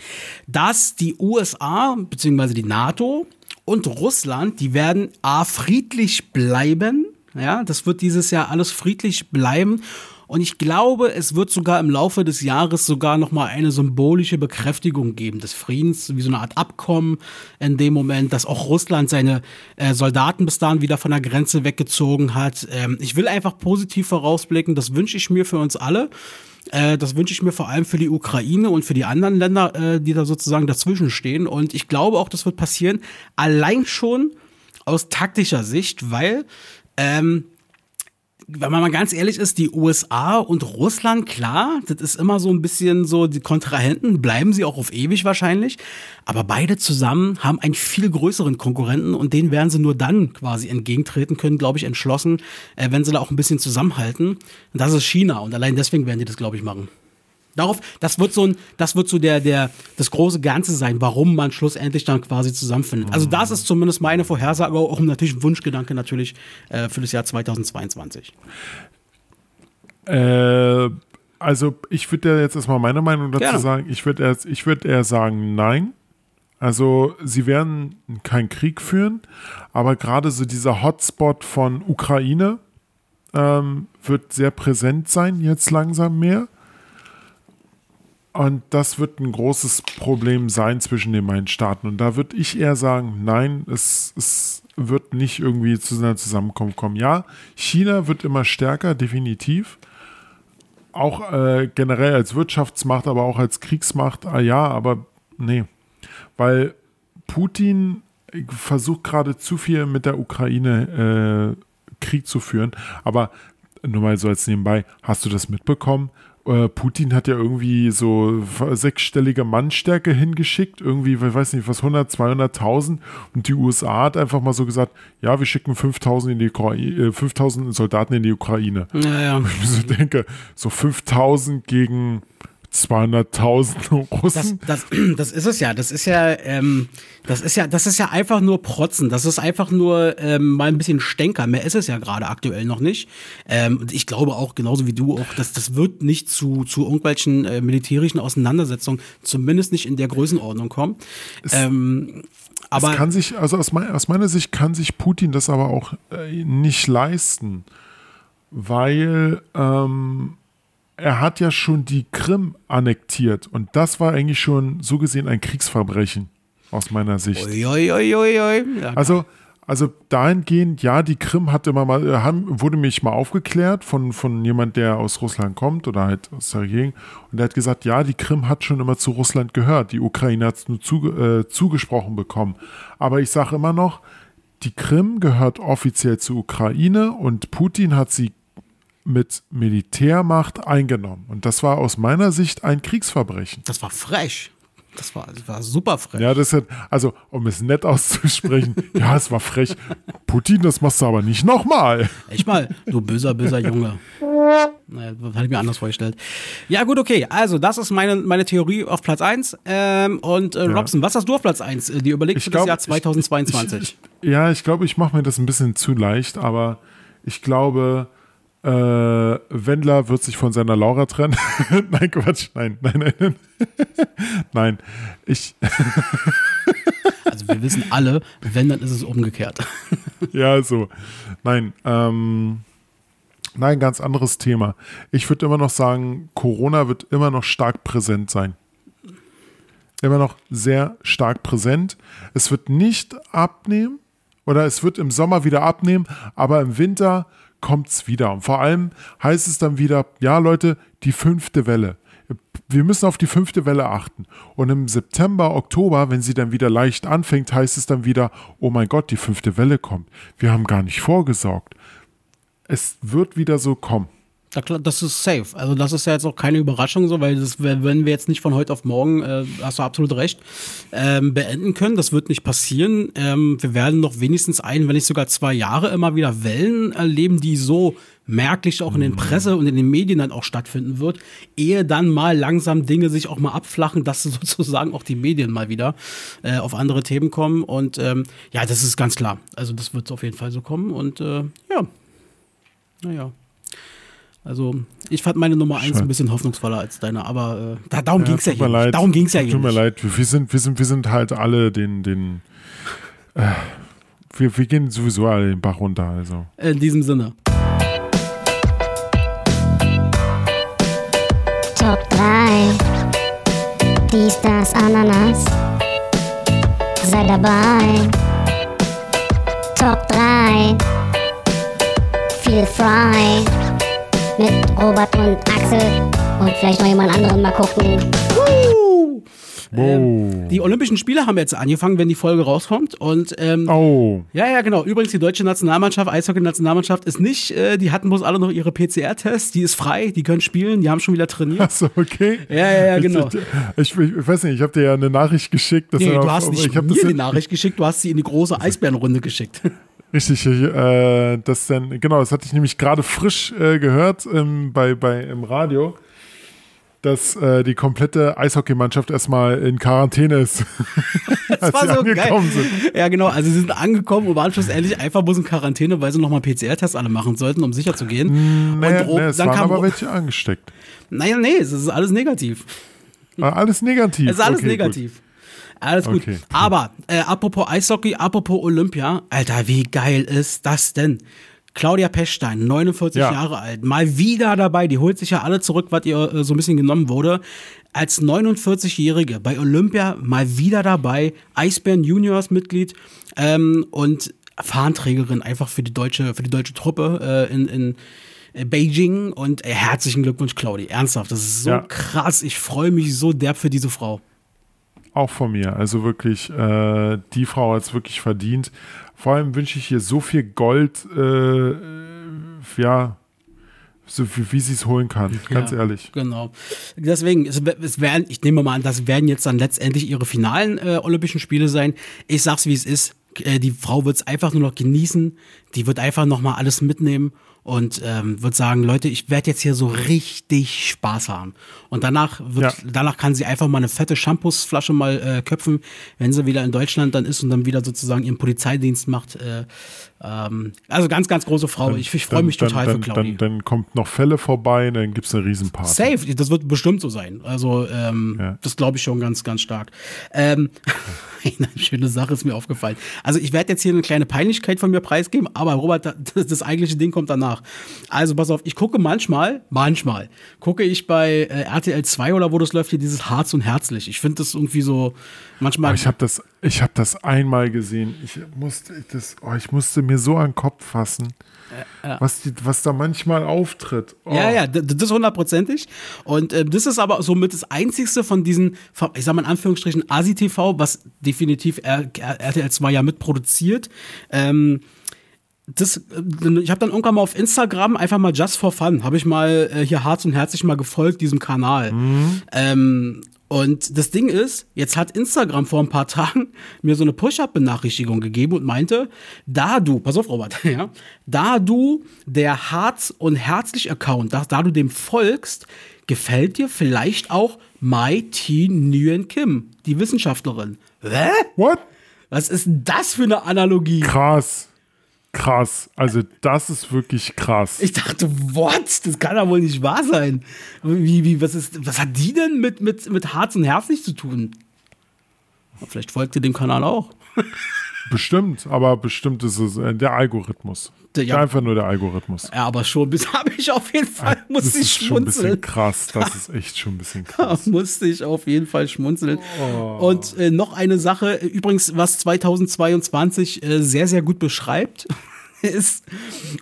S2: dass die USA bzw. die NATO und Russland, die werden A friedlich bleiben. Ja, das wird dieses Jahr alles friedlich bleiben. Und ich glaube, es wird sogar im Laufe des Jahres sogar noch mal eine symbolische Bekräftigung geben des Friedens, wie so eine Art Abkommen in dem Moment, dass auch Russland seine äh, Soldaten bis dahin wieder von der Grenze weggezogen hat. Ähm, ich will einfach positiv vorausblicken, das wünsche ich mir für uns alle. Äh, das wünsche ich mir vor allem für die Ukraine und für die anderen Länder, äh, die da sozusagen dazwischen stehen. Und ich glaube auch, das wird passieren, allein schon aus taktischer Sicht, weil ähm, wenn man mal ganz ehrlich ist, die USA und Russland, klar, das ist immer so ein bisschen so, die Kontrahenten bleiben sie auch auf ewig wahrscheinlich, aber beide zusammen haben einen viel größeren Konkurrenten und den werden sie nur dann quasi entgegentreten können, glaube ich, entschlossen, äh, wenn sie da auch ein bisschen zusammenhalten. Und das ist China und allein deswegen werden die das, glaube ich, machen. Darauf, das wird so ein, das wird so der, der, das große Ganze sein, warum man schlussendlich dann quasi zusammenfindet. Also das ist zumindest meine Vorhersage, aber auch natürlich ein Wunschgedanke natürlich äh, für das Jahr 2022.
S1: Äh, also ich würde ja jetzt erstmal meine Meinung dazu
S2: Gerne.
S1: sagen. Ich würde eher, ich würd eher sagen, nein. Also sie werden keinen Krieg führen, aber gerade so dieser Hotspot von Ukraine ähm, wird sehr präsent sein, jetzt langsam mehr. Und das wird ein großes Problem sein zwischen den beiden Staaten. Und da würde ich eher sagen, nein, es, es wird nicht irgendwie zu einer Zusammenkunft kommen. Ja, China wird immer stärker, definitiv. Auch äh, generell als Wirtschaftsmacht, aber auch als Kriegsmacht, ah ja, aber nee. Weil Putin versucht gerade zu viel mit der Ukraine äh, Krieg zu führen. Aber nur mal so als nebenbei, hast du das mitbekommen? Äh, Putin hat ja irgendwie so sechsstellige Mannstärke hingeschickt, irgendwie, ich weiß nicht, was 100, 200.000 und die USA hat einfach mal so gesagt, ja, wir schicken 5.000 in die Ukraine, äh, 5.000 Soldaten in die Ukraine.
S2: Ja, ja.
S1: Ich so denke, so 5.000 gegen 200.000
S2: Das,
S1: Russen.
S2: das, das ist es ja. Das ist ja, ähm, das ist ja, das ist ja einfach nur Protzen. Das ist einfach nur ähm, mal ein bisschen Stänker. Mehr ist es ja gerade aktuell noch nicht. Ähm, und ich glaube auch, genauso wie du, auch, dass das wird nicht zu, zu irgendwelchen äh, militärischen Auseinandersetzungen, zumindest nicht in der Größenordnung kommen. ähm, aber
S1: es kann sich, also aus, mein, aus meiner Sicht kann sich Putin das aber auch äh, nicht leisten, weil ähm, er hat ja schon die Krim annektiert und das war eigentlich schon so gesehen ein Kriegsverbrechen aus meiner Sicht.
S2: Ui, ui. Ja,
S1: Also, also dahingehend, ja, die Krim hat immer mal, äh, haben, wurde mich mal aufgeklärt von, von jemand, der aus Russland kommt oder halt aus der Gegend. Und der hat gesagt, ja, die Krim hat schon immer zu Russland gehört. Die Ukraine hat es nur zu, äh, zugesprochen bekommen. Aber ich sage immer noch, die Krim gehört offiziell zur Ukraine und Putin hat sie mit Militärmacht eingenommen. Und das war aus meiner Sicht ein Kriegsverbrechen.
S2: das war frech. Das war, das war super frech.
S1: Ja, das hat, also, um es nett auszusprechen, ja, es war frech. Putin, das machst du aber nicht nochmal.
S2: Echt mal, du böser, böser Junge. Naja, das hatte ich mir anders vorgestellt. Ja, gut, okay. Also, das ist meine, meine Theorie auf Platz 1. Ähm, und äh, Robson, was hast du auf Platz 1? Äh, Die überlegt für das Jahr
S1: ich-
S2: 2022.
S1: Ich, ich, ja, ich glaube, ich mache mir das ein bisschen zu leicht, aber ich glaube, äh, Wendler wird sich von seiner Laura trennen. nein, Quatsch, nein, nein, nein. nein, ich,
S2: also, wir wissen alle, wenn, dann ist es umgekehrt.
S1: ja, so. Nein, ähm, Nein, ganz anderes Thema. Ich würde immer noch sagen, Corona wird immer noch stark präsent sein. Immer noch sehr stark präsent. Es wird nicht abnehmen oder es wird im Sommer wieder abnehmen, aber im Winter kommt es wieder. Und vor allem heißt es dann wieder, ja Leute, die fünfte Welle. Wir müssen auf die fünfte Welle achten. Und im September, Oktober, wenn sie dann wieder leicht anfängt, heißt es dann wieder, oh mein Gott, die fünfte Welle kommt. Wir haben gar nicht vorgesorgt. Es wird wieder so kommen.
S2: Klar, das ist safe. Also das ist ja jetzt auch keine Überraschung so, weil das wenn wir jetzt nicht von heute auf morgen, äh, hast du absolut recht, ähm, beenden können. Das wird nicht passieren. Ähm, wir werden noch wenigstens ein, wenn nicht sogar zwei Jahre immer wieder Wellen erleben, die so merklich auch in den Presse und in den Medien dann auch stattfinden wird, ehe dann mal langsam Dinge sich auch mal abflachen, dass sozusagen auch die Medien mal wieder äh, auf andere Themen kommen. Und ähm, ja, das ist ganz klar. Also das wird auf jeden Fall so kommen. Und äh, ja, naja. Also, ich fand meine Nummer eins
S1: Schön.
S2: ein bisschen hoffnungsvoller als deine, aber äh, da, darum
S1: Ja,
S2: ging's ja
S1: tut
S2: hier
S1: leid.
S2: Darum ging's ja hier
S1: Tut mir
S2: nicht.
S1: leid. Wir, wir, sind, wir, sind, wir sind halt alle den, den äh, wir, wir gehen sowieso alle den Bach runter. Also.
S2: In diesem Sinne.
S4: Top 3. Dies, das, Ananas. Sei dabei. Top 3. Feel frei. Mit Robert und Axel. Und vielleicht noch jemand anderen mal gucken.
S2: Ähm, die Olympischen Spiele haben jetzt angefangen, wenn die Folge rauskommt. Und ähm,
S1: Oh,
S2: ja, ja, genau. Übrigens, die deutsche Nationalmannschaft, Eishockey-Nationalmannschaft ist nicht, äh, die hatten bloß alle noch ihre PCR-Tests, die ist frei, die können spielen, die haben schon wieder trainiert.
S1: achso, okay.
S2: Ja, ja, ja, genau.
S1: Ich, ich, ich weiß nicht, ich habe dir ja eine Nachricht geschickt. Dass
S2: Nee, du
S1: auf-
S2: hast nicht
S1: ich hab
S2: mir
S1: ja-
S2: Nachricht geschickt, du hast sie in die große Eisbärenrunde geschickt.
S1: Richtig, äh, das dann, genau, das hatte ich nämlich gerade frisch äh, gehört ähm, bei, bei, im Radio, dass äh, die komplette Eishockeymannschaft erstmal in Quarantäne ist, als sie angekommen sind.
S2: Ja, genau. Also sie sind angekommen und waren schlussendlich einfach bloß in Quarantäne, weil sie nochmal PCR-Tests alle machen sollten, um sicher zu gehen.
S1: Naja,
S2: und Ro-
S1: naja, es
S2: dann
S1: waren
S2: kam
S1: aber welche angesteckt.
S2: Naja, nee, es ist alles negativ.
S1: Ah, alles negativ.
S2: Es ist alles
S1: okay,
S2: negativ. Alles gut.
S1: Okay.
S2: Aber äh, apropos Eishockey, apropos Olympia, Alter, wie geil ist das denn? Claudia Pechstein, 49
S1: Ja.
S2: Jahre alt, mal wieder dabei. Die holt sich ja alle zurück, was ihr äh, so ein bisschen genommen wurde. Als 49-Jährige bei Olympia mal wieder dabei, Eisbären Juniors Mitglied ähm, und Fahnenträgerin einfach für die deutsche, für die deutsche Truppe äh, in, in äh, Beijing. Und äh, herzlichen Glückwunsch, Claudi. Ernsthaft, das ist so
S1: Ja.
S2: krass. Ich freue mich so derb für diese Frau.
S1: Auch von mir. Also wirklich, äh, die Frau hat es wirklich verdient. Vor allem wünsche ich ihr so viel Gold, äh, ja, so wie, wie sie es holen kann. Ganz
S2: Ja,
S1: ehrlich.
S2: Genau. Deswegen, es, es werden, ich nehme mal an, das werden jetzt dann letztendlich ihre finalen äh, Olympischen Spiele sein. Ich sag's, wie es ist. Äh, die Frau wird's einfach nur noch genießen. Die wird einfach nochmal alles mitnehmen und ähm, wird sagen, Leute, ich werde jetzt hier so richtig Spaß haben. Und danach wird,
S1: Ja.
S2: danach kann sie einfach mal eine fette Shampoosflasche mal äh, köpfen, wenn sie wieder in Deutschland dann ist und dann wieder sozusagen ihren Polizeidienst macht. Äh, ähm, also ganz, ganz große Frau. ich ich freue
S1: Dann-
S2: mich total
S1: dann,
S2: für Claudi.
S1: Dann, dann kommt noch Fälle vorbei, dann gibt es eine Riesenparty.
S2: Safe, das wird bestimmt so sein. Also, ähm,
S1: Ja.
S2: das glaube ich schon ganz, ganz stark. Ähm, eine schöne Sache ist mir aufgefallen. Also, ich werde jetzt hier eine kleine Peinlichkeit von mir preisgeben, aber Robert, das, das eigentliche Ding kommt danach. Also, pass auf, ich gucke manchmal, manchmal, gucke ich bei äh, RTL 2 oder wo das läuft, hier dieses Harz und Herzlich. Ich finde das irgendwie so, manchmal.
S1: Aber ich habe das, ich hab das einmal gesehen. Ich musste, das, oh, ich musste mir so an den Kopf fassen, was, die, was da manchmal auftritt. Oh.
S2: Ja, ja, das hundertprozentig. Und äh, das ist aber somit das einzigste von diesen, ich sag mal in Anführungsstrichen, ASI-TV, was definitiv RTL 2 ja mitproduziert. Ähm, das, äh, ich habe dann irgendwann mal auf Instagram einfach mal just for fun, habe ich mal äh, hier Harz und Herzlich mal gefolgt, diesem Kanal. Ähm, und das Ding ist, jetzt hat Instagram vor ein paar Tagen mir so eine Push-Up-Benachrichtigung gegeben und meinte, da du, pass auf, Robert, ja, da du der Harz und Herzlich-Account, da, da du dem folgst, gefällt dir vielleicht auch Mai T. Nguyen Kim, die Wissenschaftlerin. Hä?
S1: What?
S2: Was ist denn das für eine Analogie?
S1: Krass. Krass. Also, das ist wirklich krass.
S2: Ich dachte, what? Das kann ja wohl nicht wahr sein. Wie, wie, was, ist, was hat die denn mit, mit, mit Harz und Herzlich zu tun? Vielleicht folgt ihr dem Kanal auch.
S1: Bestimmt, aber bestimmt ist es äh, der Algorithmus.
S2: Ja.
S1: Einfach nur der Algorithmus.
S2: Ja, aber schon bis habe ich auf jeden Fall,
S1: das
S2: musste ich
S1: ist schon ein bisschen
S2: schmunzeln.
S1: krass. Das ist echt schon ein bisschen
S2: Da
S1: krass.
S2: musste ich auf jeden Fall schmunzeln.
S1: Oh.
S2: Und äh, noch eine Sache, übrigens, was 2022 äh, sehr, sehr gut beschreibt, ist,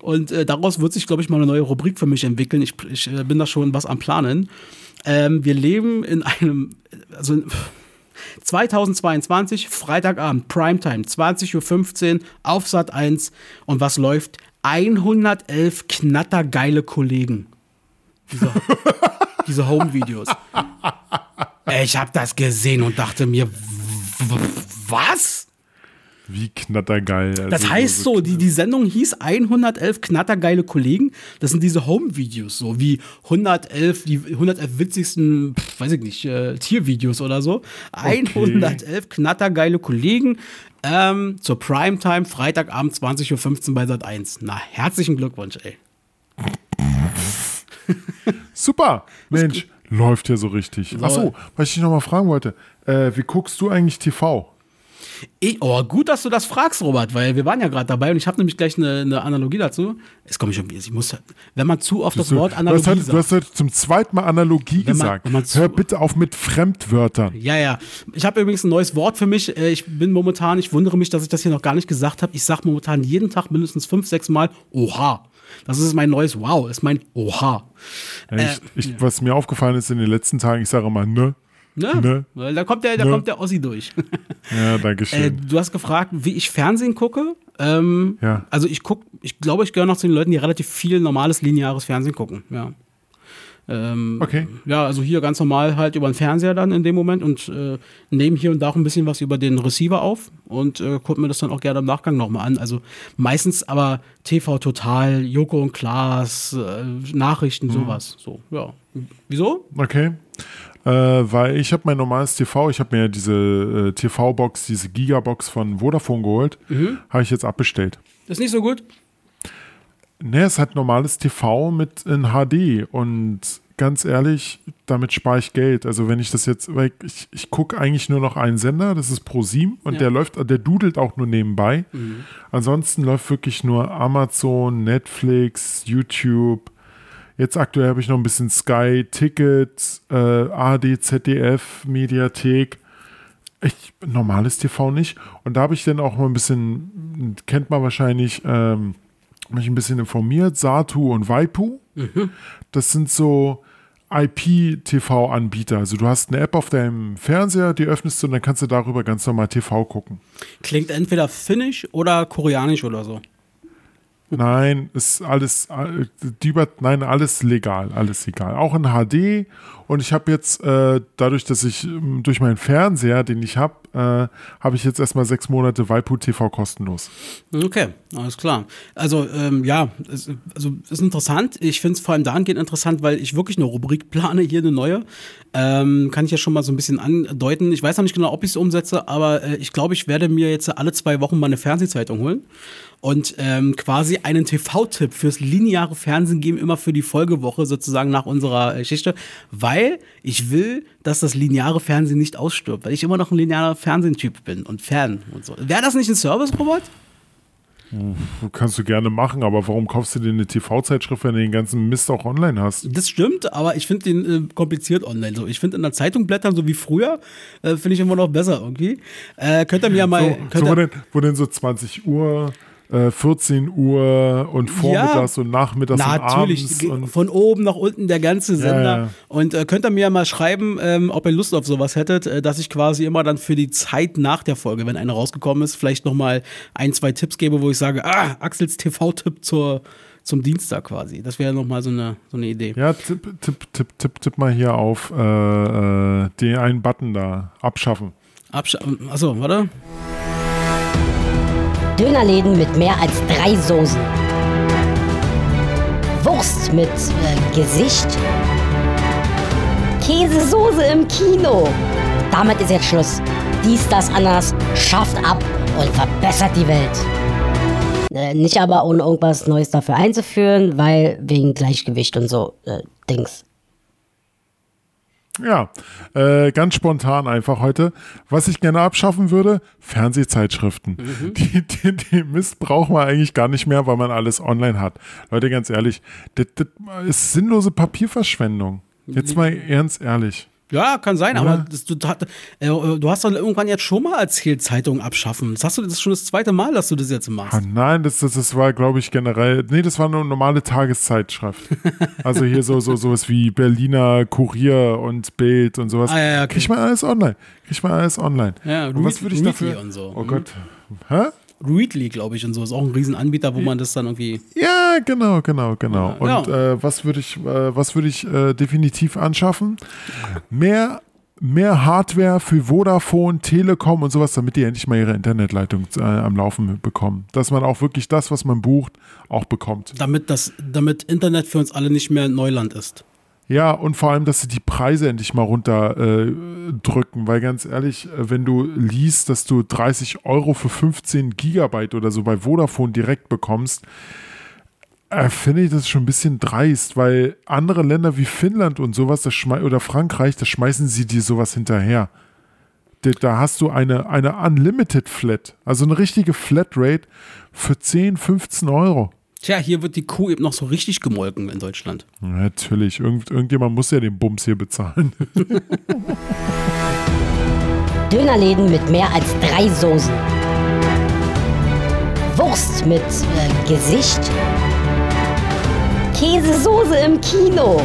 S2: und äh, daraus wird sich, glaube ich, mal eine neue Rubrik für mich entwickeln. Ich, ich äh, bin da schon was am Planen. Ähm, wir leben in einem, also pff, 2022, Freitagabend, Primetime, 20.15 Uhr auf Sat 1. Und was läuft? 111 knattergeile Kollegen. Diese, diese Home-Videos. Ich habe das gesehen und dachte mir, was?
S1: Wie knattergeil. Also
S2: Das heißt so, die, die Sendung hieß 111 knattergeile Kollegen. Das sind diese Home-Videos, so wie 111, die 111 witzigsten, pf, weiß ich nicht, äh, Tiervideos oder so. 111 knattergeile Kollegen ähm, zur Primetime, Freitagabend 20.15 Uhr bei Sat 1. Na, herzlichen Glückwunsch, ey.
S1: Super. Mensch, läuft ja so richtig. Achso, was ich dich nochmal fragen wollte. Äh, wie guckst du eigentlich TV?
S2: Ich, oh, gut, dass du das fragst, Robert, weil wir waren ja gerade dabei und ich habe nämlich gleich eine, eine Analogie dazu. Jetzt komme ich schon wieder. Ich muss, wenn man zu oft das
S1: Du,
S2: Wort Analogie sagt.
S1: du hast heute zum zweiten Mal Analogie
S2: Wenn man-
S1: gesagt.
S2: man zu-
S1: Hör bitte auf mit Fremdwörtern.
S2: Ja, ja. Ich habe übrigens ein neues Wort für mich. Äh, Ich bin momentan, ich wundere mich, dass ich das hier noch gar nicht gesagt habe. Ich sage momentan jeden Tag mindestens fünf, sechs Mal Oha. Das ist mein neues Wow, ist mein Oha.
S1: Ja, ich, ich, was mir aufgefallen ist in den letzten Tagen, ich sage immer ne.
S2: Ne?
S1: Ne?
S2: Weil Da kommt der, da
S1: Ne?
S2: kommt der Ossi durch.
S1: Ja, danke
S2: Äh,
S1: schön.
S2: du hast gefragt, wie ich Fernsehen gucke. Ähm,
S1: Ja.
S2: Also ich gucke, ich glaube, ich gehöre noch zu den Leuten, die relativ viel normales lineares Fernsehen gucken. Ja. Ähm,
S1: okay.
S2: Ja, also hier ganz normal halt über den Fernseher dann in dem Moment und äh, nehmen hier und da auch ein bisschen was über den Receiver auf und äh, gucken mir das dann auch gerne im Nachgang nochmal an. Also meistens aber TV Total, Joko und Klaas, äh, Nachrichten, sowas. So, ja. Wieso?
S1: Okay. Äh, weil ich habe mein normales TV, ich habe mir diese äh, TV-Box, diese Gigabox von Vodafone geholt,
S2: Mhm.
S1: habe ich jetzt abbestellt.
S2: Ist nicht so gut?
S1: Ne, es hat normales TV mit in HD und ganz ehrlich, damit spare ich Geld. Also wenn ich das jetzt, weil ich, ich gucke eigentlich nur noch einen Sender, das ist ProSieben und
S2: Ja.
S1: der läuft, der dudelt auch nur nebenbei. Ansonsten läuft wirklich nur Amazon, Netflix, YouTube. Jetzt aktuell habe ich noch ein bisschen Sky, Ticket, äh, ARD, ZDF, Mediathek. Ich, normales TV nicht. Und da habe ich dann auch mal ein bisschen, kennt man wahrscheinlich, ähm, mich ein bisschen informiert, Satu und Waipu. Das sind so IP-TV-Anbieter. Also du hast eine App auf deinem Fernseher, die öffnest du und dann kannst du darüber ganz normal TV gucken.
S2: Klingt entweder finnisch oder koreanisch oder so.
S1: Nein, ist alles, die nein, alles legal, alles egal. Auch in HD. Und ich habe jetzt, äh, dadurch, dass ich ähm, durch meinen Fernseher, den ich habe, äh, habe ich jetzt erstmal sechs Monate Waipu TV kostenlos.
S2: Okay, alles klar. Also ähm, ja, es, also ist interessant. Ich finde es vor allem dahingehend interessant, weil ich wirklich eine Rubrik plane, hier eine neue. Ähm, kann ich ja schon mal so ein bisschen andeuten. Ich weiß noch nicht genau, ob ich es umsetze, aber äh, ich glaube, ich werde mir jetzt alle zwei Wochen mal eine Fernsehzeitung holen und ähm, quasi einen TV-Tipp fürs lineare Fernsehen geben, immer für die Folgewoche sozusagen nach unserer äh, Geschichte, weil ich will, dass das lineare Fernsehen nicht ausstirbt, weil ich immer noch ein linearer Fernsehtyp bin und Fan und so. Wäre das nicht ein Service, Robert?
S1: Kannst du gerne machen, aber warum kaufst du dir eine TV-Zeitschrift, wenn du den ganzen Mist auch online hast?
S2: Das stimmt, aber ich finde den äh, kompliziert online. So, ich finde in der Zeitung blättern, so wie früher, äh, finde ich immer noch besser irgendwie. Äh, könnt ihr mir ja mal.
S1: So, so wo, denn, wo denn so 20 Uhr, äh, 14 Uhr und vormittags und nachmittags und
S2: Natürlich,
S1: abends.
S2: von oben nach unten der ganze Sender.
S1: Ja, ja.
S2: Und äh, könnt ihr mir ja mal schreiben, ähm, ob ihr Lust auf sowas hättet, äh, dass ich quasi immer dann für die Zeit nach der Folge, wenn eine rausgekommen ist, vielleicht nochmal ein, zwei Tipps gebe, wo ich sage, ah, Axels TV-Tipp zur, zum Dienstag quasi. Das wäre nochmal so eine, so eine Idee.
S1: ja, tipp, tipp, tipp, tipp, tipp mal hier auf äh, äh, den einen Button da. Abschaffen.
S2: Absch Achso, warte.
S6: Dönerläden mit mehr als drei Soßen. Wurst mit äh, Gesicht. Käsesoße im Kino. Damit ist jetzt Schluss. Dies, das, anders schafft ab und verbessert die Welt. Äh, nicht aber ohne irgendwas Neues dafür einzuführen, weil wegen Gleichgewicht und so äh, Dings.
S1: Ja, äh, ganz spontan einfach heute. Was ich gerne abschaffen würde, Fernsehzeitschriften. Die, die, die Mist braucht man eigentlich gar nicht mehr, weil man alles online hat. Leute, ganz ehrlich, das, das ist sinnlose Papierverschwendung. Jetzt mal ernst ehrlich.
S2: Ja, kann sein,
S1: Ja.
S2: aber das, du, äh, du hast doch irgendwann jetzt schon mal erzählt, Zeitungen abschaffen. Das hast du das ist schon das zweite Mal, dass du das jetzt machst.
S1: Ah, nein, das, das, das war, glaube ich, generell. Nee, das war eine normale Tageszeitschrift. also hier so, so sowas wie Berliner Kurier und Bild und sowas.
S2: Ah, ja, okay.
S1: Kriegt man alles online. Kriegt man alles online.
S2: Ja,
S1: und was
S2: Read-
S1: würde ich dafür?
S2: und so.
S1: Oh
S2: Mhm.
S1: Gott. Hä?
S2: Readly, glaube ich, und so. Ist auch ein Riesenanbieter, wo man das dann irgendwie.
S1: Ja, genau, genau, genau.
S2: Ja.
S1: Und äh, was würde ich, äh, was würde ich äh, definitiv anschaffen? Mehr, mehr Hardware für Vodafone, Telekom und sowas, damit die endlich mal ihre Internetleitung äh, am Laufen bekommen. Dass man auch wirklich das, was man bucht, auch bekommt.
S2: Damit, das, damit Internet für uns alle nicht mehr Neuland ist.
S1: Ja, und vor allem, dass sie die Preise endlich mal runter äh, weil ganz ehrlich, äh, wenn du liest, dass du 30 Euro für 15 Gigabyte oder so bei Vodafone direkt bekommst, äh, finde ich das schon ein bisschen dreist, weil andere Länder wie Finnland und sowas, das oder Frankreich, da schmeißen sie dir sowas hinterher. Da, da hast du eine, eine Unlimited Flat, also eine richtige Flatrate für 10, 15 Euro.
S2: Tja, hier wird die Kuh eben noch so richtig gemolken in Deutschland.
S1: Ja, Natürlich, Irgend, irgendjemand muss ja den Bums hier bezahlen.
S6: Dönerläden mit mehr als drei Soßen. Wurst mit äh, Gesicht. Käsesoße im Kino.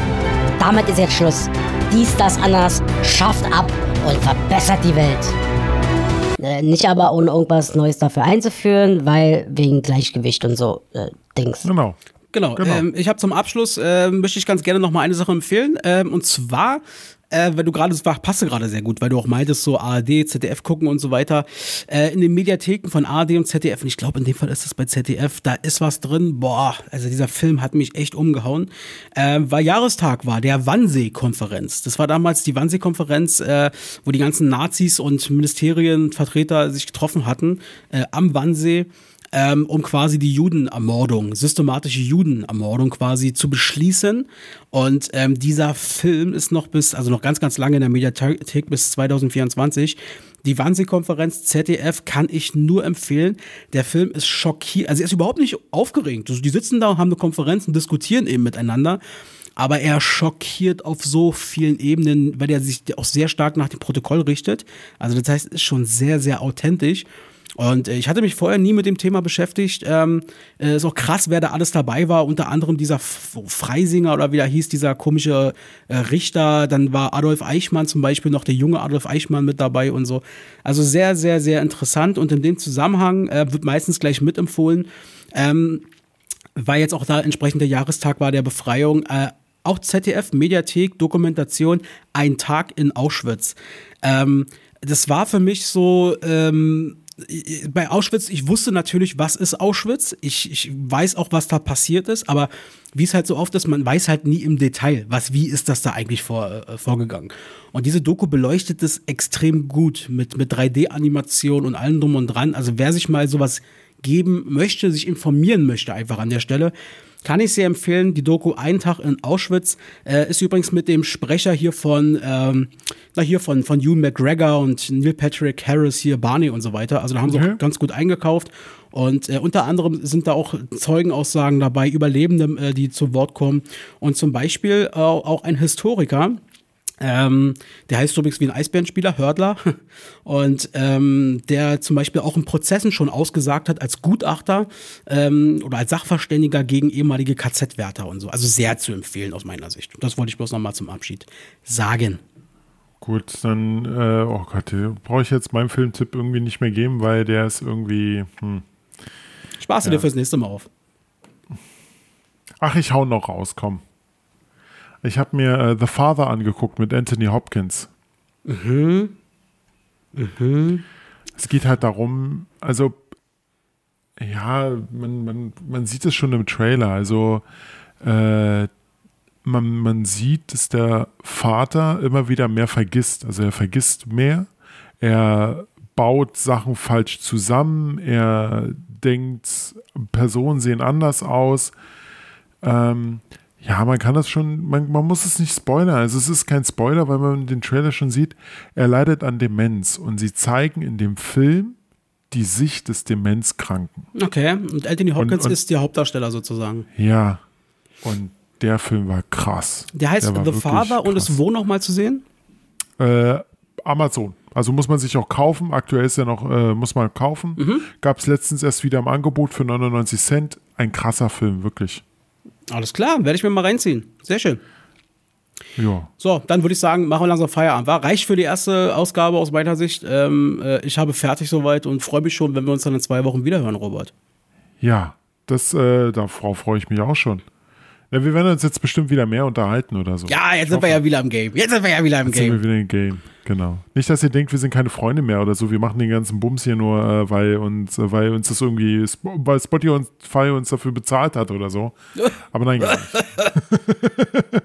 S6: Damit ist jetzt Schluss. Dies, das, anders schafft ab und verbessert die Welt. Äh, nicht aber ohne irgendwas Neues dafür einzuführen, weil wegen Gleichgewicht und so äh, Dings.
S1: genau.
S2: Genau.
S1: Genau.
S2: Ähm, ich habe zum Abschluss, äh, möchte ich ganz gerne noch mal eine Sache empfehlen. Ähm, und zwar, äh, weil du gerade, das war- passte gerade sehr gut, weil du auch meintest, so ARD, ZDF gucken und so weiter. Äh, in den Mediatheken von ARD und ZDF, und ich glaube, in dem Fall ist es bei ZDF, da ist was drin. Boah, also dieser Film hat mich echt umgehauen. Äh, weil Jahrestag war der Wannsee-Konferenz. Das war damals die Wannsee-Konferenz, äh, wo die ganzen Nazis und Ministerienvertreter sich getroffen hatten äh, am Wannsee ähm, um quasi die Judenermordung, systematische Judenermordung quasi zu beschließen. Und ähm, dieser Film ist noch bis, also noch ganz, ganz lange in der Mediathek bis 2024. Die Wannsee-Konferenz ZDF kann ich nur empfehlen. Der Film ist schockiert, also er ist überhaupt nicht aufgeregt. Also die sitzen da und haben eine Konferenz und diskutieren eben miteinander. Aber er schockiert auf so vielen Ebenen, weil er sich auch sehr stark nach dem Protokoll richtet. Also das heißt, es ist schon sehr, sehr authentisch. Und äh, ich hatte mich vorher nie mit dem Thema beschäftigt. Ähm, äh, ist auch krass, wer da alles dabei war. Unter anderem dieser F Freisinger oder wie der hieß, dieser komische äh, Richter. Dann war Adolf Eichmann zum Beispiel noch der junge Adolf Eichmann mit dabei und so. Also sehr, sehr, sehr interessant. Und in dem Zusammenhang äh, wird meistens gleich mitempfohlen. Ähm, weil jetzt auch da entsprechend der Jahrestag war der Befreiung. Äh, auch ZDF, Mediathek, Dokumentation, ein Tag in Auschwitz. Ähm, das war für mich so, ähm, bei Auschwitz, ich wusste natürlich, was ist Auschwitz. Ich, ich weiß auch, was da passiert ist, aber wie es halt so oft ist, man weiß halt nie im Detail, was, wie ist das da eigentlich vor, äh, vorgegangen. Und diese Doku beleuchtet es extrem gut mit, mit 3D-Animation und allem drum und dran. Also wer sich mal sowas geben möchte, sich informieren möchte, einfach an der Stelle, kann ich sehr empfehlen. Die Doku Ein Tag in Auschwitz äh, ist übrigens mit dem Sprecher hier von, ähm, na hier von, von Ewan McGregor und Neil Patrick Harris hier, Barney und so weiter. Also da haben sie
S1: Okay.
S2: auch ganz gut eingekauft. Und äh, unter anderem sind da auch Zeugenaussagen dabei, Überlebende, äh, die zu Wort kommen. Und zum Beispiel äh, auch ein Historiker, ähm, der heißt übrigens wie ein Eisbärenspieler, Hördler. Und ähm, der zum Beispiel auch in Prozessen schon ausgesagt hat als Gutachter ähm, oder als Sachverständiger gegen ehemalige KZ-Wärter und so. Also sehr zu empfehlen aus meiner Sicht. Das wollte ich bloß nochmal zum Abschied sagen.
S1: Gut, dann, äh, oh Gott, brauche ich jetzt meinen Filmtipp irgendwie nicht mehr geben, weil der ist irgendwie. Hm.
S2: Spaß dir fürs nächste Mal auf.
S1: Ach, ich hau noch raus, komm. Ich habe mir äh, The Father angeguckt mit Anthony Hopkins.
S2: Mhm.
S1: Es geht halt darum, also ja, man, man, man sieht es schon im Trailer. Also äh, man, man sieht, dass der Vater immer wieder mehr vergisst. Also er vergisst mehr. Er baut Sachen falsch zusammen. Er denkt, Personen sehen anders aus. Ähm, Ja, man kann das schon, man, man muss es nicht spoilern. Also es ist kein Spoiler, weil man den Trailer schon sieht. Er leidet an Demenz und sie zeigen in dem Film die Sicht des Demenzkranken.
S2: Okay, und Anthony Hopkins
S1: und-
S2: ist der Hauptdarsteller sozusagen.
S1: Ja, und der Film war krass.
S2: Der heißt
S1: war
S2: The Father und ist wo nochmal zu sehen?
S1: Äh, Amazon. Also muss man sich auch kaufen. Aktuell ist er noch, äh, muss man kaufen.
S2: Mhm.
S1: Gab es letztens erst wieder im Angebot für 99 Cent. Ein krasser Film, wirklich.
S2: Alles klar, werde ich mir mal reinziehen. Sehr schön.
S1: Ja.
S2: So, dann würde ich sagen, machen wir langsam Feierabend. War reicht für die erste Ausgabe aus meiner Sicht. Ähm, äh, ich habe fertig soweit und freue mich schon, wenn wir uns dann in zwei Wochen wiederhören, Robert.
S1: Ja, das, äh, darauf freue ich mich auch schon. Ja, wir werden uns jetzt bestimmt wieder mehr unterhalten oder so.
S2: Ja, jetzt sind wir ja wieder im Game. Jetzt sind wir ja wieder im
S1: Jetzt sind wir
S2: Game.
S1: wieder im Game, genau. Nicht, dass ihr denkt, wir sind keine Freunde mehr oder so. Wir machen den ganzen Bums hier nur, äh, weil, uns, äh, weil uns das irgendwie, weil Spotify uns dafür bezahlt hat oder so. Aber nein, gar nicht.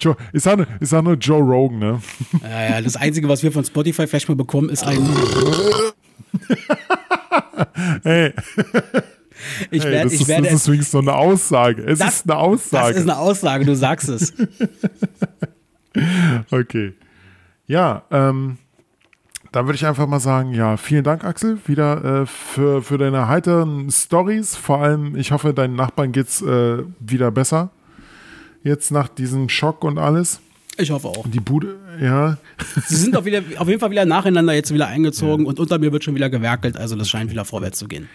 S1: Joe, ist auch nur, auch nur Joe Rogan, ne?
S2: Ja, ja, das Einzige, was wir von Spotify vielleicht mal bekommen, ist ein.
S1: Hey,
S2: Ich
S1: hey
S2: werde,
S1: das,
S2: ich
S1: ist,
S2: werde
S1: das ist übrigens nur eine Aussage. Es
S2: Das-
S1: ist eine
S2: Das
S1: Aussage.
S2: ist eine Aussage, du sagst es.
S1: Okay. Ja, ähm, dann würde ich einfach mal sagen, ja, vielen Dank, Axel, wieder äh, für, für deine heiteren Stories. Vor allem, ich hoffe, deinen Nachbarn geht's äh, wieder besser. Jetzt nach diesem Schock und alles.
S2: Ich hoffe auch.
S1: Die Bude, ja.
S2: Sie sind auf, wieder, auf jeden Fall wieder nacheinander jetzt wieder eingezogen und unter mir wird schon wieder gewerkelt, also das scheint wieder vorwärts zu gehen.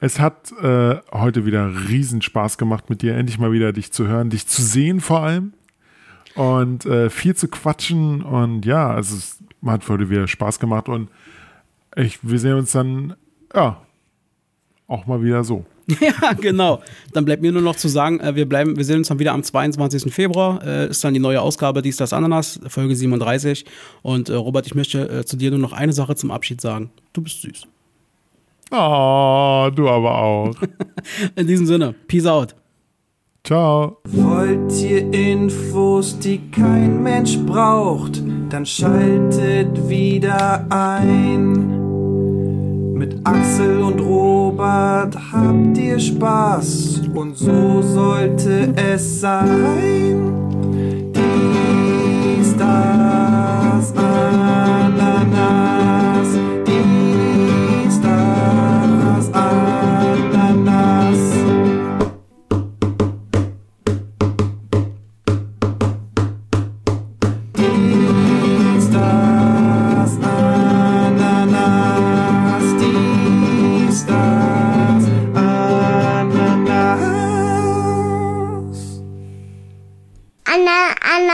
S1: Es hat äh, heute wieder riesen Spaß gemacht, mit dir endlich mal wieder dich zu hören, dich zu sehen vor allem. Und äh, viel zu quatschen. Und ja, also es hat heute wieder Spaß gemacht. Und ich, wir sehen uns dann, ja, auch mal wieder so.
S2: Ja, genau. Dann bleibt mir nur noch zu sagen, äh, wir bleiben, wir sehen uns dann wieder am 22. Februar. Äh, ist dann die neue Ausgabe Dies das Ananas, Folge 37. Und äh, Robert, ich möchte äh, zu dir nur noch eine Sache zum Abschied sagen. Du bist süß.
S1: Oh, du aber auch.
S2: In diesem Sinne, peace out.
S1: Ciao.
S7: Wollt ihr Infos, die kein Mensch braucht, dann schaltet wieder ein. Mit Axel und Robert habt ihr Spaß und so sollte es sein.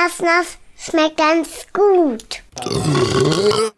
S4: Anna, Anasnas schmeckt ganz gut.